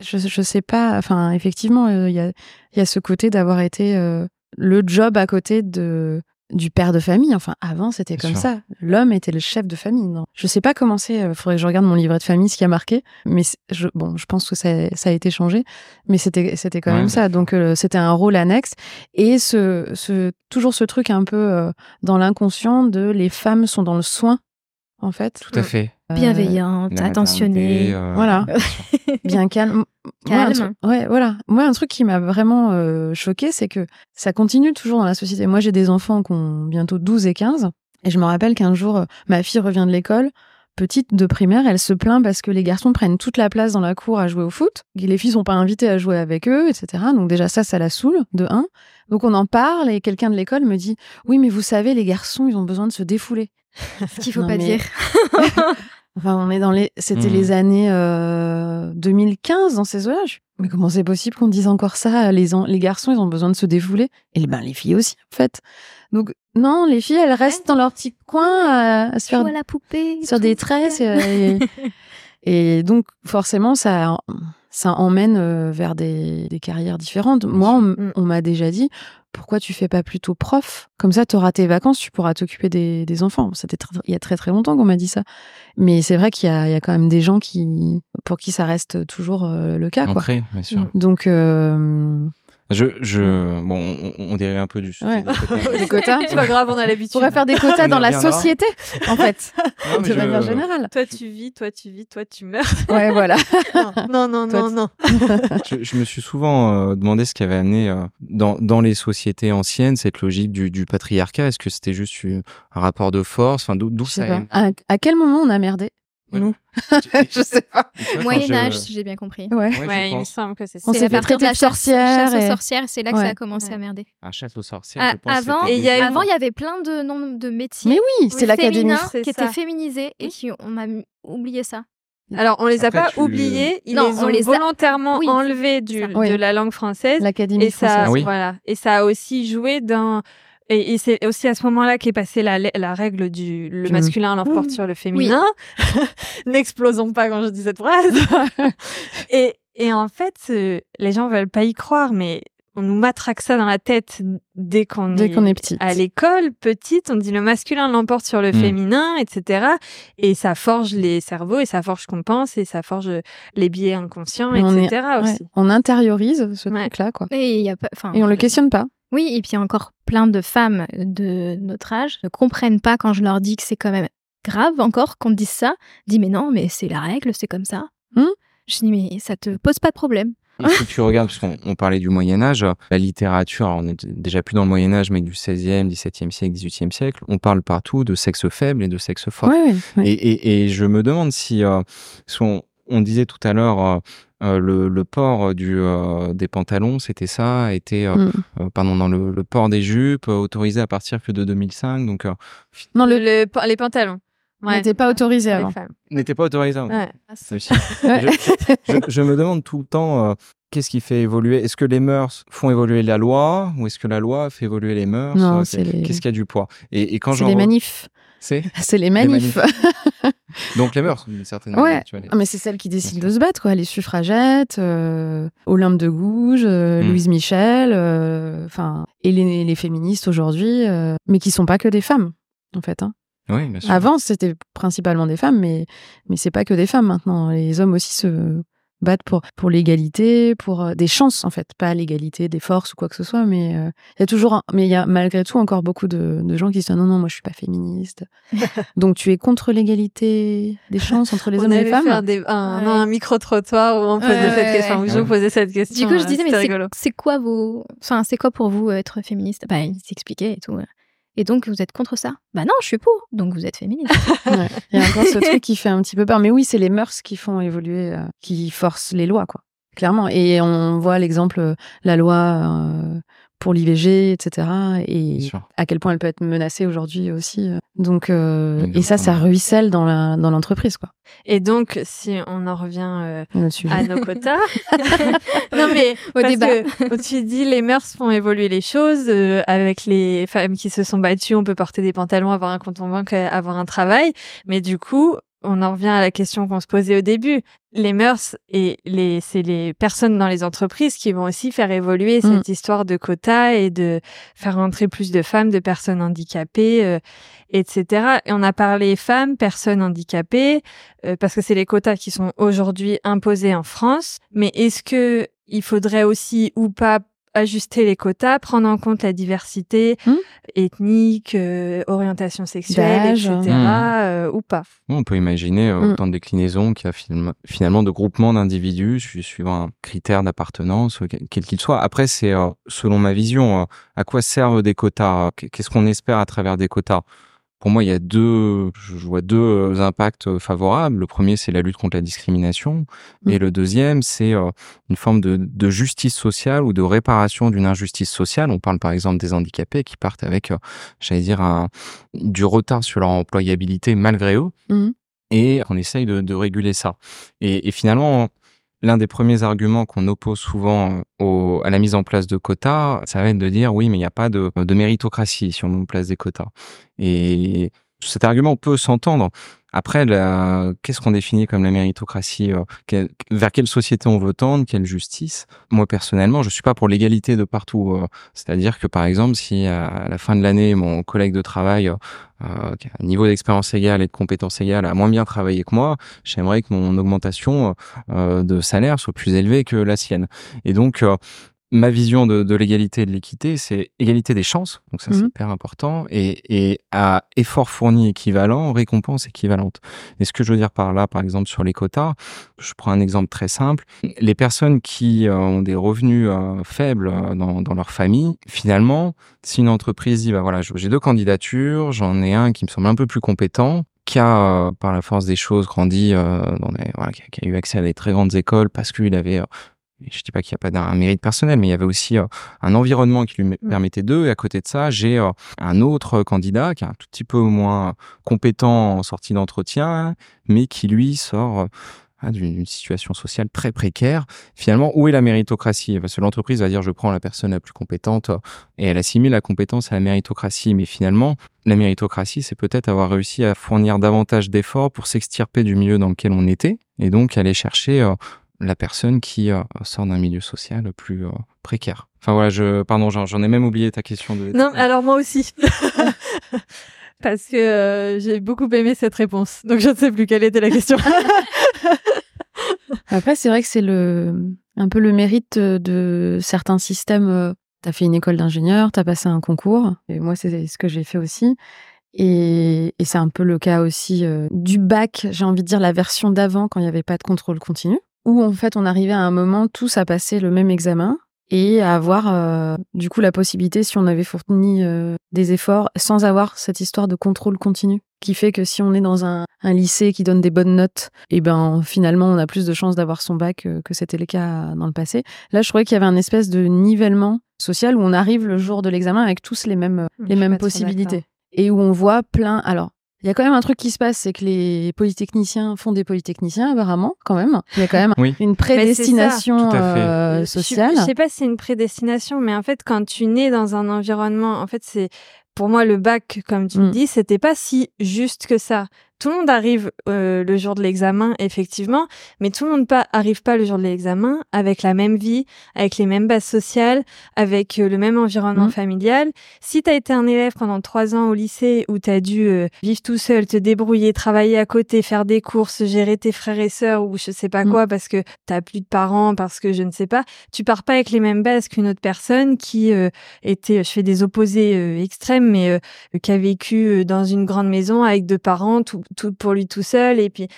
je, je sais pas. Enfin, effectivement, euh, il y, a, il y a ce côté d'avoir été euh, le job à côté de du père de famille. Enfin, avant, c'était comme sûr. ça. L'homme était le chef de famille. Non. Je sais pas comment c'est. euh, faudrait que je regarde mon livret de famille, ce qui a marqué. Mais je, bon, je pense que ça, ça a été changé. Mais c'était, c'était quand Ouais, même ça. Donc, euh, c'était un rôle annexe. Et ce, ce, toujours ce truc un peu euh, dans l'inconscient de les femmes sont dans le soin, en fait. Tout à fait. Euh, Bienveillante, La attentionnée. euh, Voilà. bien *laughs* calme. Moi, un Calme. truc- ouais, voilà. Moi, un truc qui m'a vraiment euh, choqué, c'est que ça continue toujours dans la société. Moi, j'ai des enfants qui ont bientôt 12 et 15. Et je me rappelle qu'un jour, ma fille revient de l'école, petite de primaire, elle se plaint parce que les garçons prennent toute la place dans la cour à jouer au foot. Les filles sont pas invitées à jouer avec eux, etc. Donc déjà, ça, ça la saoule, de un. Donc on en parle et quelqu'un de l'école me dit, oui, mais vous savez, les garçons, ils ont besoin de se défouler. *laughs* Ce qu'il faut Non, pas mais- dire. *laughs* Enfin, on est dans les, c'était les années euh, 2015 dans ces eaux-là. Mais comment c'est possible qu'on dise encore ça? Les, en- les garçons, ils ont besoin de se défouler. Et ben, les filles aussi, en fait. Donc, non, les filles, elles restent dans leur petit coin à, à se faire à la poupée. sur des tresses. Et, *laughs* et donc, forcément, ça, ça emmène euh, vers des, des carrières différentes. Moi, on, Mm. on m'a déjà dit, pourquoi tu fais pas plutôt prof? Comme ça, tu auras tes vacances, tu pourras t'occuper des, des enfants. C'était il y a très très longtemps qu'on m'a dit ça. Mais c'est vrai qu'il y a, il y a quand même des gens qui, pour qui ça reste toujours euh, le cas. Quoi. Ancré, bien sûr. Donc, euh, Je, je, bon, on, on dérive un peu du sujet. Ouais. *laughs* des quotas. C'est pas grave, on a On l'habitude. pourrait faire des quotas On dans la société, en fait, *laughs* Non, de je- manière générale. Toi tu vis, toi tu vis, toi tu meurs. *laughs* Ouais, voilà. non, non, Toi, non, non. je, je me suis souvent euh, demandé ce qui avait amené euh, dans, dans les sociétés anciennes cette logique du, du patriarcat. Est-ce que c'était juste un rapport de force? Enfin, d'où ça À, à quel moment on a merdé? Ouais. Nous *laughs* *laughs* Je- sais pas. Tu vois, quand Moyen je- Âge, si j'ai bien compris. Ouais. Ouais, il me semble que c'est ça. On s'est fait traiter la de sorcière chasse aux et- sorcières, c'est là que Ouais. ça a commencé Ouais. à merder. Un chasse aux sorcières, Ah, je pense. avant, Et il y a eu- avant, il y avait plein de noms de métiers. Mais oui, c'est l'académie. qui étaient féminisés et qui on a oublié ça. Alors, on les a Après, pas oubliés, ils Non, les on ont les a- volontairement Oui, enlevés du, ça. de Oui. la langue française. L'académie Et ça, française. Ah oui. voilà. Et ça a aussi joué dans. Et, et c'est aussi à ce moment-là qu'est passée la, la règle du le Du- masculin l'emporte Mmh. sur le féminin. *laughs* N'explosons pas quand je dis cette phrase. *laughs* et, et en fait, euh, les gens veulent pas y croire, mais on nous matraque ça dans la tête dès qu'on Dès est, qu'on est petite. à l'école, petite, on dit le masculin l'emporte sur le Mm. féminin, etc. Et ça forge les cerveaux, et ça forge qu'on pense, et ça forge les biais inconscients, Et on est- etc. Ouais, on intériorise ce Ouais. truc-là, quoi. Et il y a pas, enfin, Et on le questionne pas. Oui, et puis il y a encore plein de femmes de notre âge ne comprennent pas quand je leur dis que c'est quand même grave encore qu'on te dise ça. Dis mais non, mais c'est la règle, c'est comme ça. Hmm je dis mais ça te pose pas de problème. Et si tu regardes, parce qu'on parlait du Moyen Âge, la littérature, on est déjà plus dans le Moyen Âge, mais du 16e, 17e siècle, 18e siècle, on parle partout de sexe faible et de sexe fort. Et, et, et je me demande si, euh, on disait tout à l'heure, euh, euh, le, le port du, euh, des pantalons, c'était ça, était, euh, Mm. euh, pardon, dans le, le port des jupes, euh, autorisé à partir que de 2005, donc euh, Non, le, Le- le- les pantalons. on n'était pas autorisé avant. n'était pas autorisé. Ouais. Ouais. je, je me demande tout le temps, euh, qu'est-ce qui fait évoluer Est-ce que les mœurs font évoluer la loi ou est-ce que la loi fait évoluer les mœurs Euh, c'est les- Qu'est-ce qui a du poids? Et, et quand C'est les re- manifs. C'est C'est les manifs. *laughs* donc les mœurs d'une certaine Ouais. manière. Ah, mais c'est celles qui décident de se battre, quoi. Les suffragettes, euh, Olympe de Gouges, euh, Mm. Louise Michel, euh, enfin, et les, les féministes aujourd'hui, mais qui sont pas que des femmes, en fait. Hein. Oui, bien sûr. Avant, c'était principalement des femmes, mais, mais c'est pas que des femmes maintenant. Les hommes aussi se battent pour, pour l'égalité, pour euh, des chances, en fait. Pas l'égalité des forces ou quoi que ce soit, mais euh, il y a toujours, un- mais il y a malgré tout encore beaucoup de, de gens qui se disent non, non, moi je suis pas féministe. *laughs* Donc tu es contre l'égalité des chances entre les on hommes et les femmes? faire des, un, Ouais. un micro-trottoir où on posait Ouais, cette ouais, question, où je vous posais cette question. Du coup, je euh, disais, mais c'est- rigolo. c'est quoi vos. Enfin, c'est quoi pour vous être féministe? Bah, ils s'expliquaient et tout. Et donc, vous êtes contre ça? Bah non, je suis pour. Donc, vous êtes féministe. *laughs* Ouais. Il y a encore ce *laughs* truc qui fait un petit peu peur. Mais oui, c'est les mœurs qui font évoluer, euh, qui forcent les lois, quoi. Clairement. Et on voit l'exemple, euh, la loi euh, pour l'IVG, etc. Et à quel point elle peut être menacée aujourd'hui aussi. euh. Donc, euh, et ça, ça ruisselle dans la dans l'entreprise, quoi. Et donc, si on en revient euh, à nos quotas. *laughs* *laughs* non mais Au parce débat. que tu dis les mœurs font évoluer les choses euh, avec les femmes qui se sont battues, on peut porter des pantalons, avoir un compte en banque, avoir un travail, mais du coup, on en revient à la question qu'on se posait au début. Les mœurs et les c'est les personnes dans les entreprises qui vont aussi faire évoluer Mm. cette histoire de quotas et de faire entrer plus de femmes, de personnes handicapées, euh, etc. Et on a parlé femmes, personnes handicapées, euh, parce que c'est les quotas qui sont aujourd'hui imposés en France. Mais est-ce que il faudrait aussi ou pas ajuster les quotas, prendre en compte la diversité Hmm. ethnique, euh, orientation sexuelle, etc. Hmm. euh, ou pas On peut imaginer euh, Mm. autant de déclinaisons qu'il y a finalement, de groupements d'individus su- suivant un critère d'appartenance, quel qu'il soit. Après, c'est euh, selon ma vision, euh, à quoi servent des quotas Qu- Qu'est-ce qu'on espère à travers des quotas? Pour moi, il y a deux, je vois deux euh, impacts euh, favorables. Le premier, c'est la lutte contre la discrimination, et le deuxième, c'est euh, une forme de, de justice sociale ou de réparation d'une injustice sociale. On parle par exemple des handicapés qui partent avec, j'allais dire, un, du retard sur leur employabilité malgré eux. Mhm. et qu'on essaye de, de, réguler ça. Et, et finalement, l'un des premiers arguments qu'on oppose souvent au, à la mise en place de quotas, ça va être de dire oui, mais il n'y a pas de, de méritocratie si on met en place des quotas. Et cet argument peut s'entendre. Après, qu'est-ce qu'on définit comme la méritocratie euh, Vers quelle société on veut tendre Quelle justice? Moi, personnellement, je suis pas pour l'égalité de partout. Euh, c'est-à-dire que, par exemple, si à la fin de l'année, mon collègue de travail euh, qui a un niveau d'expérience égale et de compétences égales a moins bien travaillé que moi, j'aimerais que mon augmentation de salaire soit plus élevée que la sienne. Et donc, ma vision de, de l'égalité et de l'équité, c'est égalité des chances, donc ça c'est mhm. hyper important, et, et à effort fourni équivalent, récompense équivalente. Et ce que je veux dire par là, par exemple sur les quotas, je prends un exemple très simple, les personnes qui euh, ont des revenus euh, faibles euh, dans, dans, leur famille, finalement, si une entreprise dit, bah voilà, j'ai deux candidatures, j'en ai un qui me semble un peu plus compétent, qui a, par la force des choses, grandi, euh, dans des, voilà, qui, a, qui, a, eu accès à des très grandes écoles parce qu'il avait je dis pas qu'il n'y a pas d'un mérite personnel, mais il y avait aussi euh, un environnement qui lui mm. permettait d'eux. Et à côté de ça, j'ai euh, un autre candidat qui est un tout petit peu moins compétent en sortie d'entretien, mais qui lui sort euh, d'une situation sociale très précaire. Finalement, où est la méritocratie? Parce que l'entreprise va dire je prends la personne la plus compétente et elle assimile la compétence à la méritocratie. Mais finalement, la méritocratie, c'est peut-être avoir réussi à fournir davantage d'efforts pour s'extirper du milieu dans lequel on était et donc aller chercher la personne qui euh, sort d'un milieu social plus euh, précaire. Enfin voilà, je pardon, j'en ai même oublié ta question de. Non, alors moi aussi. *laughs* Parce que euh, j'ai beaucoup aimé cette réponse. Donc je ne sais plus quelle était la question. *laughs* Après, c'est vrai que c'est le un peu le mérite de certains systèmes. Tu as fait une école d'ingénieur, tu as passé un concours, et moi c'est ce que j'ai fait aussi. Et, et c'est un peu le cas aussi du bac, j'ai envie de dire la version d'avant quand il n'y avait pas de contrôle continu où en fait on arrivait à un moment tous à passer le même examen et à avoir euh, du coup la possibilité si on avait fourni euh, des efforts sans avoir cette histoire de contrôle continu qui fait que si on est dans un, un lycée qui donne des bonnes notes, et eh ben finalement on a plus de chances d'avoir son bac euh, que c'était le cas dans le passé. Là, je trouvais qu'il y avait un espèce de nivellement social où on arrive le jour de l'examen avec tous les mêmes les mêmes possibilités et où on voit plein. Alors il y a quand même un truc qui se passe, c'est que les polytechniciens font des polytechniciens, apparemment, quand même. Il y a quand même une prédestination euh, sociale. Je, je sais pas si c'est une prédestination, mais en fait, quand tu nais dans un environnement, en fait, c'est pour moi le bac, comme tu le mm. dis, c'était pas si juste que ça tout le monde arrive euh, le jour de l'examen, effectivement, mais tout le monde pas arrive pas le jour de l'examen avec la même vie, avec les mêmes bases sociales, avec euh, le même environnement mmh. familial. Si tu as été un élève pendant trois ans au lycée où tu as dû euh, vivre tout seul, te débrouiller, travailler à côté, faire des courses, gérer tes frères et sœurs ou je sais pas mmh. quoi parce que t'as plus de parents, parce que je ne sais pas, tu pars pas avec les mêmes bases qu'une autre personne qui était, je fais des opposés extrêmes, mais qui a vécu dans une grande maison avec deux parents, tout, tout pour lui tout seul. Et puis,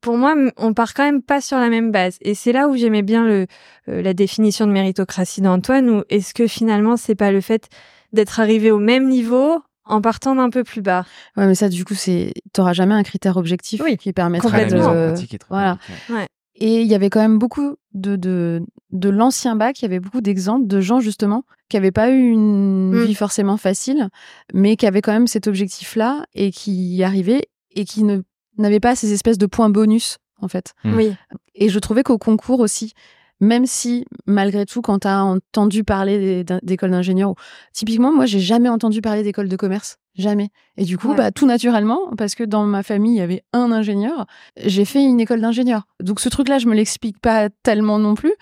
pour moi, on part quand même pas sur la même base. Et c'est là où j'aimais bien le, euh, la définition de méritocratie d'Antoine, ou est-ce que finalement, c'est pas le fait d'être arrivé au même niveau en partant d'un peu plus bas. Ouais, mais ça, du coup, c'est, t'auras jamais un critère objectif qui permettrait de, voilà. Et il y avait quand même beaucoup de, de, de l'ancien bac, il y avait beaucoup d'exemples de gens justement qui n'avaient pas eu une mmh. vie forcément facile, mais qui avaient quand même cet objectif-là et qui y arrivaient et qui ne n'avait pas ces espèces de points bonus en fait. Hmm. Oui. Et je trouvais qu'au concours aussi, même si malgré tout, quand tu as entendu parler d'écoles d'ingénieurs, typiquement moi j'ai jamais entendu parler d'école de commerce, jamais. Et du coup, bah tout naturellement, parce que dans ma famille il y avait un ingénieur, j'ai fait une école d'ingénieur. Donc ce truc-là, je me l'explique pas tellement non plus,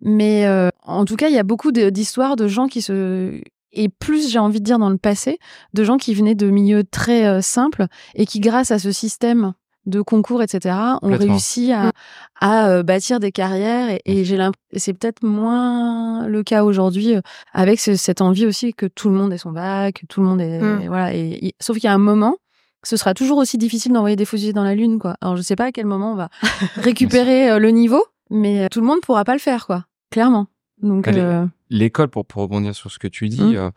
mais euh, en tout cas il y a beaucoup d'histoires de gens qui se et plus j'ai envie de dire dans le passé, de gens qui venaient de milieux très euh, simples et qui, grâce à ce système de concours, etc., ont réussi à, à euh, bâtir des carrières. Et, j'ai c'est peut-être moins le cas aujourd'hui euh, avec cette envie aussi que tout le monde ait son bac, que tout le monde est mmh. voilà. Et, sauf qu'il y a un moment, ce sera toujours aussi difficile d'envoyer des fusils dans la lune, quoi. Alors je sais pas à quel moment on va *laughs* récupérer le niveau, mais tout le monde pourra pas le faire, quoi. Clairement. Donc l'école, pour, pour rebondir sur ce que tu dis, mmh. euh,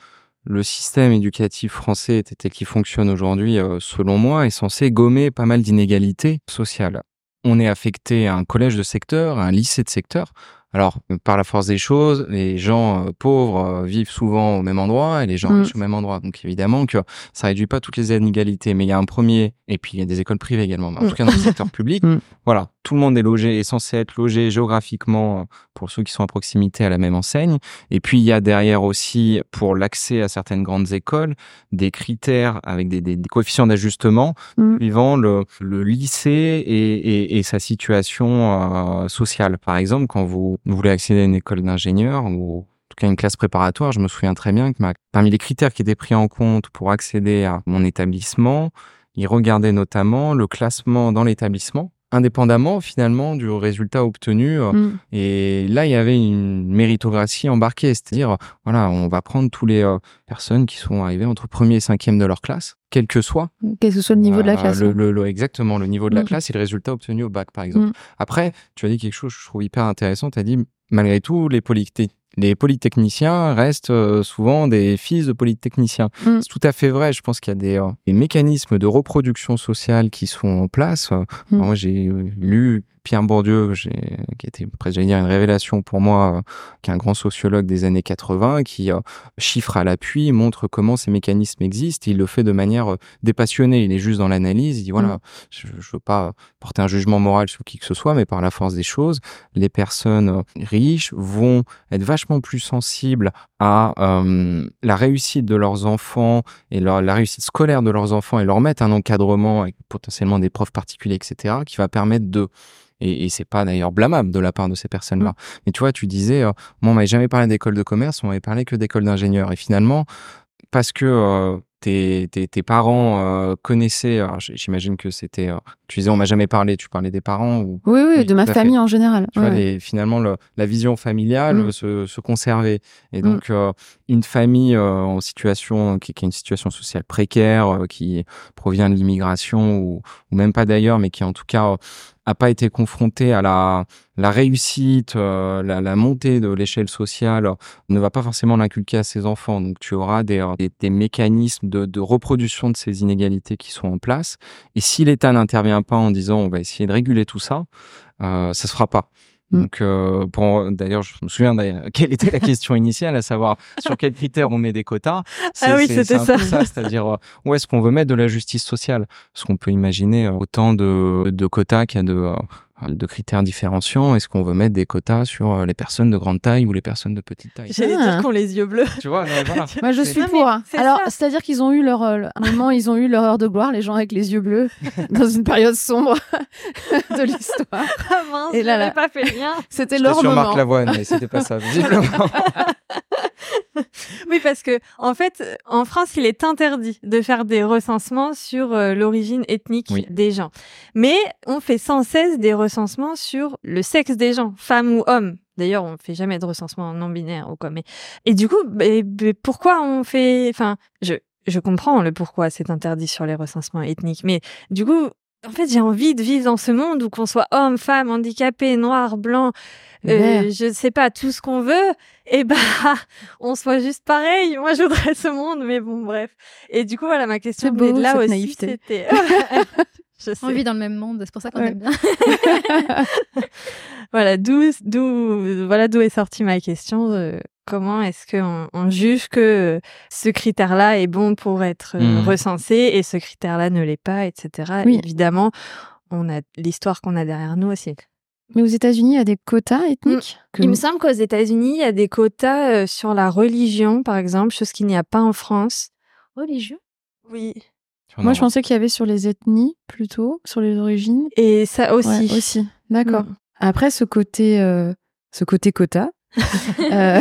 le système éducatif français tel qu'il fonctionne aujourd'hui, euh, selon moi, est censé gommer pas mal d'inégalités sociales. On est affecté à un collège de secteur, à un lycée de secteur. alors, par la force des choses, les gens euh, pauvres euh, vivent souvent au même endroit et les gens Mm. riches au même endroit. Donc, évidemment que ça réduit pas toutes les inégalités, mais il y a un premier, et puis il y a des écoles privées également. Mais en Mm. tout cas, dans le secteur *laughs* public, voilà, tout le monde est logé, est censé être logé géographiquement euh, pour ceux qui sont à proximité à la même enseigne. Et puis, il y a derrière aussi, pour l'accès à certaines grandes écoles, des critères avec des, des- des coefficients d'ajustement Mm. suivant le, le lycée et, et- et sa situation euh, sociale. Par exemple, quand vous voulez accéder à une école d'ingénieur ou en tout cas une classe préparatoire, je me souviens très bien que ma- parmi les critères qui étaient pris en compte pour accéder à mon établissement, ils regardaient notamment le classement dans l'établissement indépendamment finalement du résultat obtenu euh, Mm. et là il y avait une méritocratie embarquée c'est-à-dire voilà on va prendre tous les euh, personnes qui sont arrivées entre premier et cinquième de leur classe quel que soit Quel que soit le niveau de la classe. le- hein. le- le- exactement, le niveau de la Mm. classe et le résultat obtenu au bac, par exemple. Mm. Après, tu as dit quelque chose que je trouve hyper intéressant. Tu as dit, malgré tout, les, polyté- les polytechniciens restent euh, souvent des fils de polytechniciens. Mm. C'est tout à fait vrai. Je pense qu'il y a des, euh, des mécanismes de reproduction sociale qui sont en place. Mm. Moi, j'ai euh, lu Pierre Bourdieu, qui était presque, j'allais dire, une révélation pour moi, euh, qui est un grand sociologue des années 80, qui euh, chiffre à l'appui, montre comment ces mécanismes existent. Il le fait de manière euh, dépassionnée. Il est juste dans l'analyse. Il dit voilà, je, je veux pas porter un jugement moral sur qui que ce soit, mais par la force des choses, les personnes riches vont être vachement plus sensibles à euh, la réussite de leurs enfants et leur, la réussite scolaire de leurs enfants et leur mettre un encadrement avec potentiellement des profs particuliers, etc., qui va permettre de et, et c'est pas d'ailleurs blâmable de la part de ces personnes-là. Mais tu vois, tu disais, euh, moi, on m'avait jamais parlé d'école de commerce, on m'avait parlé que d'école d'ingénieur. Et finalement, parce que euh, tes, tes, tes parents euh, connaissaient, j'imagine que c'était, euh, tu disais, on m'a jamais parlé, tu parlais des parents ou Oui, oui, Oui, de ma fait. famille en général. tu Ouais, vois, ouais. les- finalement, le- la vision familiale Mm. se, se conservait. Et Mm. donc, une famille en situation, qui, qui a une situation sociale précaire, qui provient de l'immigration ou, ou même pas d'ailleurs, mais qui en tout cas a pas été confrontée à la, la réussite, euh, la, montée de l'échelle sociale, euh, ne va pas forcément l'inculquer à ses enfants. Donc, tu auras des, euh, des mécanismes de, de reproduction de ces inégalités qui sont en place. Et si l'État n'intervient pas en disant on va essayer de réguler tout ça, euh, ça se fera pas. Mm. Donc, euh, pour, d'ailleurs, je me souviens d'ailleurs, *laughs* quelle était la question initiale, à savoir *laughs* sur quels critères on met des quotas? Ah oui, c'était peu ça. c'est-à-dire euh, où est-ce qu'on veut mettre de la justice sociale? Parce qu'on peut imaginer euh, autant de, de quotas qu'il y a de, euh, de critères différenciants. Est-ce qu'on veut mettre des quotas sur euh, les personnes de grande taille ou les personnes de petite taille? J'allais Ah. dire qu'on les yeux bleus. Tu vois, voilà. *laughs* Moi, je suis Non, pour. hein. Alors, c'est-à-dire qu'ils ont eu leur, euh, à un moment, ils ont eu leur heure de gloire, les gens avec les yeux bleus, *laughs* dans une période sombre *laughs* de l'histoire. Ah mince, Et là, là. pas fait le lien. C'était leur sur moment. Marc Lavoine, mais c'était pas ça, visiblement. Oui, parce que en fait, en France, il est interdit de faire des recensements sur euh, l'origine ethnique Oui. des gens. Mais on fait sans cesse des recensements sur le sexe des gens, femmes ou hommes. D'ailleurs, on fait jamais de recensement non binaire ou quoi. Mais et du coup, mais- mais pourquoi on fait Enfin, je je comprends le pourquoi c'est interdit sur les recensements ethniques, mais du coup. En fait, j'ai envie de vivre dans ce monde où qu'on soit homme, femme, handicapé, noir, blanc, euh, je sais pas, tout ce qu'on veut, *laughs* et bah, on soit juste pareil. Moi, *laughs* je voudrais ce monde, mais bon, bref. Et du coup, voilà, ma question C'est venait de là aussi. naïveté. *laughs* C'était. je sais. On vit dans le même monde, c'est pour ça qu'on Ouais. aime bien. *laughs* Voilà, d'où, d'où, voilà d'où est sortie ma question. de comment est-ce qu'on on juge que ce critère-là est bon pour être euh, Mhm. recensé et ce critère-là ne l'est pas, etc. Oui. Évidemment, on a l'histoire qu'on a derrière nous aussi. Mais aux États-Unis, il y a des quotas ethniques. que- Il me semble qu'aux États-Unis, il y a des quotas euh, sur la religion, par exemple, chose qu'il n'y a pas en France. Religieux Oui. Moi, je pensais qu'il y avait sur les ethnies plutôt, sur les origines. Et ça aussi. Ouais, aussi. D'accord. Mm. Après, ce côté, euh, ce côté quota, *laughs* euh,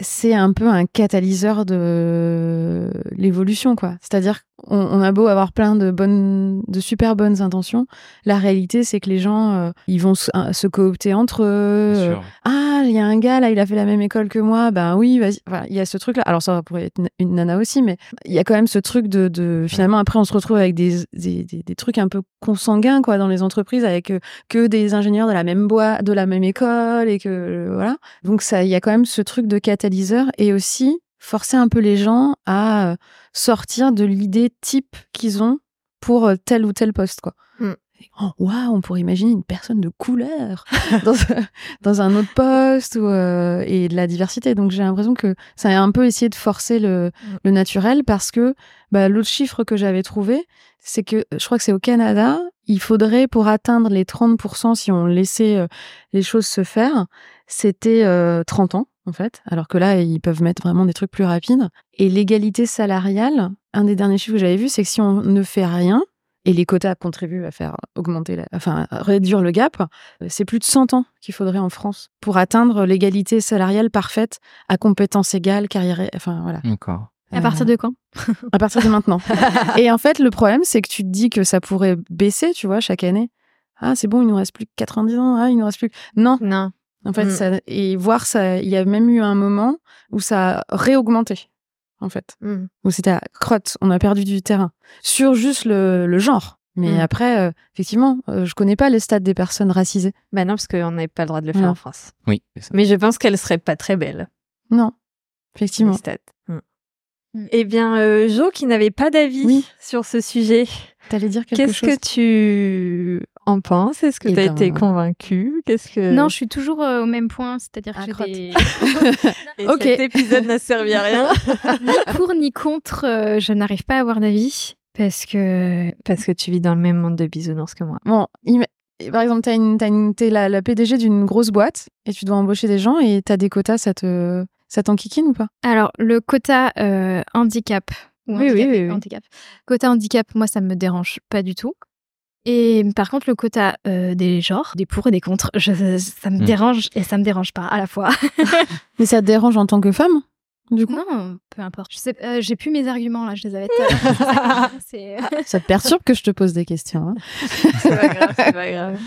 c'est un peu un catalyseur de l'évolution, quoi. C'est-à-dire qu'on on a beau avoir plein de bonnes, de super bonnes intentions, la réalité, c'est que les gens, euh, ils vont se, se coopter entre eux. Euh, ah, il y a un gars là, il a fait la même école que moi, ben oui, vas-y. Voilà, il y a ce truc-là. Alors ça pourrait être une- nana aussi, mais il y a quand même ce truc de, de finalement après on se retrouve avec des, des, des, des trucs un peu consanguins quoi dans les entreprises avec euh, que des ingénieurs de la même boîte, de la même école et que voilà. Donc ça, il y a quand même ce truc de catalyseur et aussi forcer un peu les gens à euh, sortir de l'idée type qu'ils ont pour euh, tel ou tel poste quoi. Mm. Oh, waouh, on pourrait imaginer une personne de couleur *laughs* dans, dans un autre poste ou, euh, et de la diversité. Donc j'ai l'impression que ça a un peu essayé de forcer le, Mm. le naturel parce que bah, l'autre chiffre que j'avais trouvé, c'est que je crois que c'est au Canada, il faudrait pour atteindre les 30% si on laissait euh, les choses se faire, c'était euh, 30 ans en fait, alors que là ils peuvent mettre vraiment des trucs plus rapides. Et l'égalité salariale, un des derniers chiffres que j'avais vu, c'est que si on ne fait rien, et les quotas contribuent à faire augmenter, la, enfin à réduire le gap, c'est plus de 100 ans qu'il faudrait en France pour atteindre l'égalité salariale parfaite à compétences égales, carrière, enfin voilà. D'accord. À partir de quand? À partir de maintenant. *laughs* et en fait, le problème, c'est que tu te dis que ça pourrait baisser, tu vois, chaque année. Ah, c'est bon, il nous reste plus que 90 ans. Ah, il nous reste plus. Non. Non. En fait, Mm. ça, et voir ça, il y a même eu un moment où ça a réaugmenté, en fait. Mm. Où c'était à crotte, on a perdu du terrain. Sur juste le, le genre. Mais Mm. après, euh, effectivement, euh, je connais pas les stats des personnes racisées. Bah non, parce qu'on n'avait pas le droit de le faire Non. en France. Oui. ça. Mais je pense qu'elle serait pas très belle. Non. les Effectivement. stats. Mm. Eh bien, euh, Jo, qui n'avait pas d'avis Oui. sur ce sujet, T'allais dire quelque qu'est-ce chose? que tu en penses Est-ce que Eh tu as ben, été convaincu Qu'est-ce que Non, je suis toujours euh, au même point, c'est-à-dire que j'ai des... *laughs* Et Ok. Cet épisode n'a servi à rien ni pour ni contre, euh, je n'arrive pas à avoir d'avis parce que parce que tu vis dans le même monde de bisounours que moi. Bon, par exemple, une, une, t'es la, la PDG d'une grosse boîte et tu dois embaucher des gens et t'as des quotas, ça te, ça t'enquiquine ou pas? Alors le quota euh, handicap ou Oui, handicap, oui, oui, oui. handicap. Quota handicap, moi ça me dérange pas du tout. Et par contre le quota euh, des genres, des pour et des contre, je, ça me Hmm. dérange et ça me dérange pas à la fois. *laughs* Mais ça te dérange en tant que femme Du coup, non, peu importe. Je sais, euh, j'ai plus mes arguments là, je les avais. tout à l'heure. C'est- *laughs* *laughs* ça te perturbe que je te pose des questions. hein? C'est pas grave, c'est pas grave.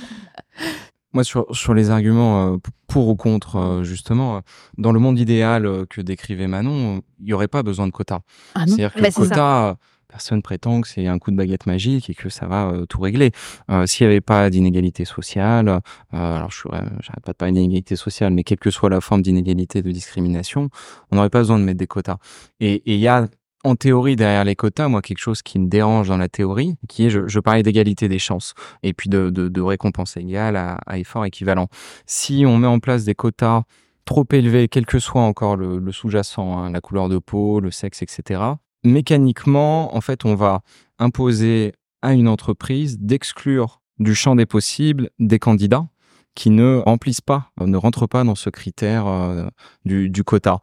Moi, sur, sur les arguments euh, pour ou contre, euh, justement, euh, dans le monde idéal euh, que décrivait Manon, euh, il n'y aurait pas besoin de quotas. Ah non C'est-à-dire que Bah, le quota, personne prétend que c'est un coup de baguette magique et que ça va euh, tout régler. Euh, S'il n'y avait pas d'inégalité sociale, euh, alors je j'arrête pas de parler d'inégalité sociale, mais quelle que soit la forme d'inégalité, de discrimination, on n'aurait pas besoin de mettre des quotas. Et il y a en théorie derrière les quotas, moi quelque chose qui me dérange dans la théorie, qui est, je, parlais d'égalité des chances et puis de, de, de récompense égale à, effort équivalent. Si on met en place des quotas trop élevés, quel que soit encore le, le sous-jacent, hein, la couleur de peau, le sexe, etc., mécaniquement, en fait, on va imposer à une entreprise d'exclure du champ des possibles des candidats qui ne remplissent pas, euh, ne rentrent pas dans ce critère euh, du, du quota.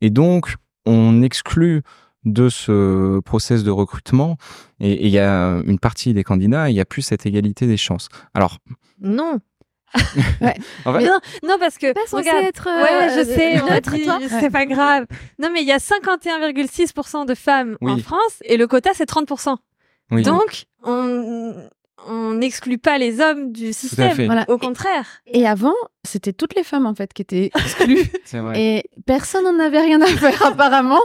Et donc, on exclut de ce process de recrutement et il y a une partie des candidats, il n'y a plus cette égalité des chances. Alors, Non. En fait, non, non, parce que Pas censé regarde, être. Ouais, euh, je sais, on a neutre, dit, toi. c'est pas grave. Non, mais il y a 51,6% de femmes en. France et le quota c'est 30%. oui. Donc, on on n'exclut pas les hommes du système. Voilà. Au contraire. Et avant, c'était toutes les femmes en fait qui étaient exclues *laughs* c'est vrai. et personne n'en avait rien à faire apparemment.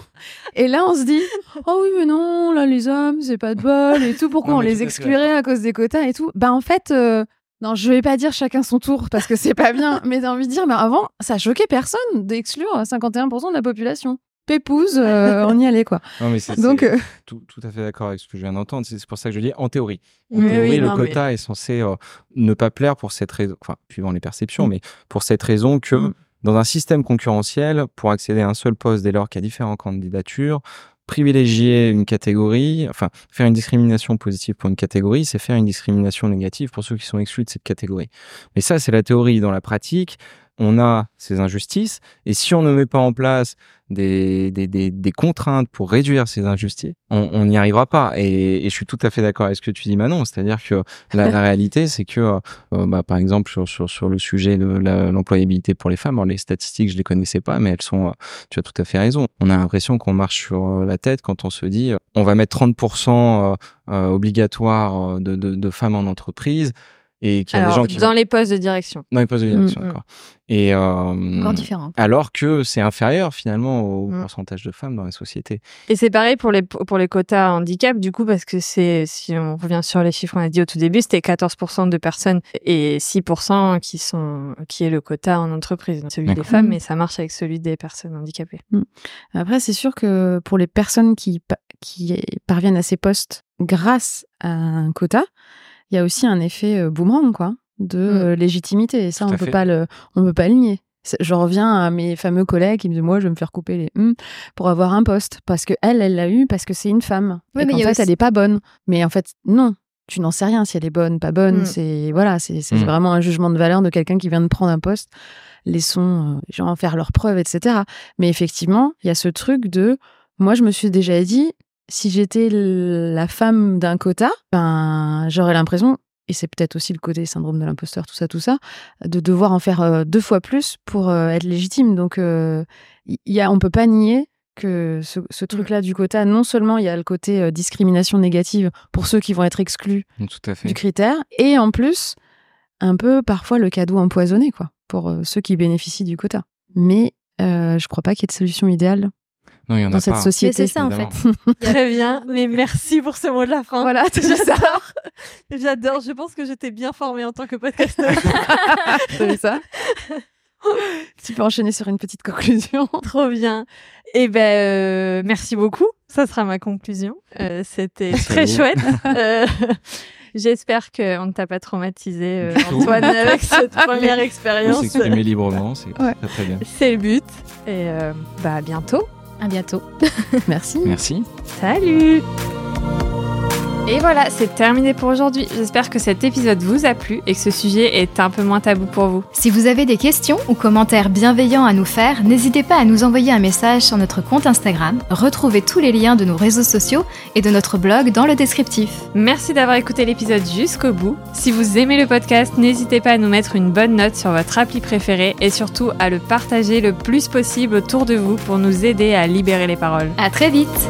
Et là, on se dit oh oui mais non, là les hommes c'est pas de bol et tout. Pourquoi Non, on les exclurait à cause des quotas et tout? Bah en fait. euh, non, je vais pas dire chacun son tour parce que c'est pas bien, mais j'ai envie de dire, mais avant, ça choquait personne d'exclure 51% de la population. Pépouze, euh, on y allait quoi. Non, mais c'est- Donc, euh, tout, tout à fait d'accord avec ce que je viens d'entendre. C'est pour ça que je dis en théorie. En Oui, théorie, oui, le non, mais- quota est censé euh, ne pas plaire pour cette raison, enfin, suivant les perceptions, Mm. mais pour cette raison que Mm. dans un système concurrentiel, pour accéder à un seul poste dès lors qu'il y a différentes candidatures, privilégier une catégorie, enfin, faire une discrimination positive pour une catégorie, c'est faire une discrimination négative pour ceux qui sont exclus de cette catégorie. Mais ça, c'est la théorie. Dans la pratique, on a ces injustices, et si on ne met pas en place des, des, contraintes pour réduire ces injustices, on n'y arrivera pas. Et, je suis tout à fait d'accord avec ce que tu dis, Manon. C'est-à-dire que la, réalité, c'est que, euh, bah, par exemple, sur, sur, le sujet de l'employabilité pour les femmes, alors les statistiques, je les connaissais pas, mais elles sont, euh, tu as tout à fait raison. On a l'impression qu'on marche sur euh, la tête quand on se dit, euh, on va mettre 30% euh, euh, obligatoire euh, de femmes en entreprise. Et qu'il y a Alors, des gens qui dans les postes de direction. dans les postes de direction, Mm. d'accord. Et euh, Encore différent. alors que c'est inférieur finalement au Mm. pourcentage de femmes dans la société. Et c'est pareil pour les, pour les quotas handicap, du coup, parce que c'est, si on revient sur les chiffres qu'on a dit au tout début, c'était 14% de personnes et 6% qui sont, qui est le quota en entreprise, donc celui des femmes, mais ça marche avec celui des personnes handicapées. Après, c'est sûr que pour les personnes qui, qui parviennent à ces postes grâce à un quota, il y a aussi un effet euh, boomerang, quoi, de Mm. euh, légitimité. Et ça, Tout on peut fait. pas le, on peut pas le nier. Je reviens à mes fameux collègues qui me disent moi je vais me faire couper les hum pour avoir un poste parce que elle elle l'a eu parce que c'est une femme Oui, et mais a fait aussi- elle est pas bonne mais en fait non tu n'en sais rien si elle est bonne pas bonne Mm. c'est voilà c'est c'est Mm. vraiment un jugement de valeur de quelqu'un qui vient de prendre un poste laissons euh, les gens faire leurs preuves etc mais effectivement il y a ce truc de moi je me suis déjà dit si j'étais la femme d'un quota ben j'aurais l'impression et c'est peut-être aussi le côté syndrome de l'imposteur, tout ça, tout ça, de devoir en faire euh, deux fois plus pour euh, être légitime. Donc, euh, il y a, on peut pas nier que ce, ce truc-là du quota, non seulement il y a le côté euh, discrimination négative pour ceux qui vont être exclus Tout à fait. du critère, et en plus, un peu parfois le cadeau empoisonné, quoi, pour euh, ceux qui bénéficient du quota. Mais euh, je crois pas qu'il y ait de solution idéale Non, il y en dans a cette pas. société. C'est ça, en évidemment. *laughs* Très bien, *laughs* mais merci pour ce mot de la fin. Voilà. J'adore. J'adore. Je pense que j'étais bien formée en tant que podcasteuse. *laughs* T'as vu ça Tu peux enchaîner sur une petite conclusion. Trop bien. Et ben, euh, merci beaucoup. Ça sera ma conclusion. Euh, C'était très chouette. Euh, J'espère qu'on ne t'a pas traumatisé, euh. Antoine, avec cette première On expérience. s'exprimer librement, c'est Ouais. très très bien. C'est le but. Et euh, bah, à bientôt. À bientôt. *laughs* Merci. Merci. Salut Et voilà, c'est terminé pour aujourd'hui. J'espère que cet épisode vous a plu et que ce sujet est un peu moins tabou pour vous. Si vous avez des questions ou commentaires bienveillants à nous faire, n'hésitez pas à nous envoyer un message sur notre compte Instagram. Retrouvez tous les liens de nos réseaux sociaux et de notre blog dans le descriptif. Merci d'avoir écouté l'épisode jusqu'au bout. Si vous aimez le podcast, n'hésitez pas à nous mettre une bonne note sur votre appli préférée et surtout à le partager le plus possible autour de vous pour nous aider à libérer les paroles. À très vite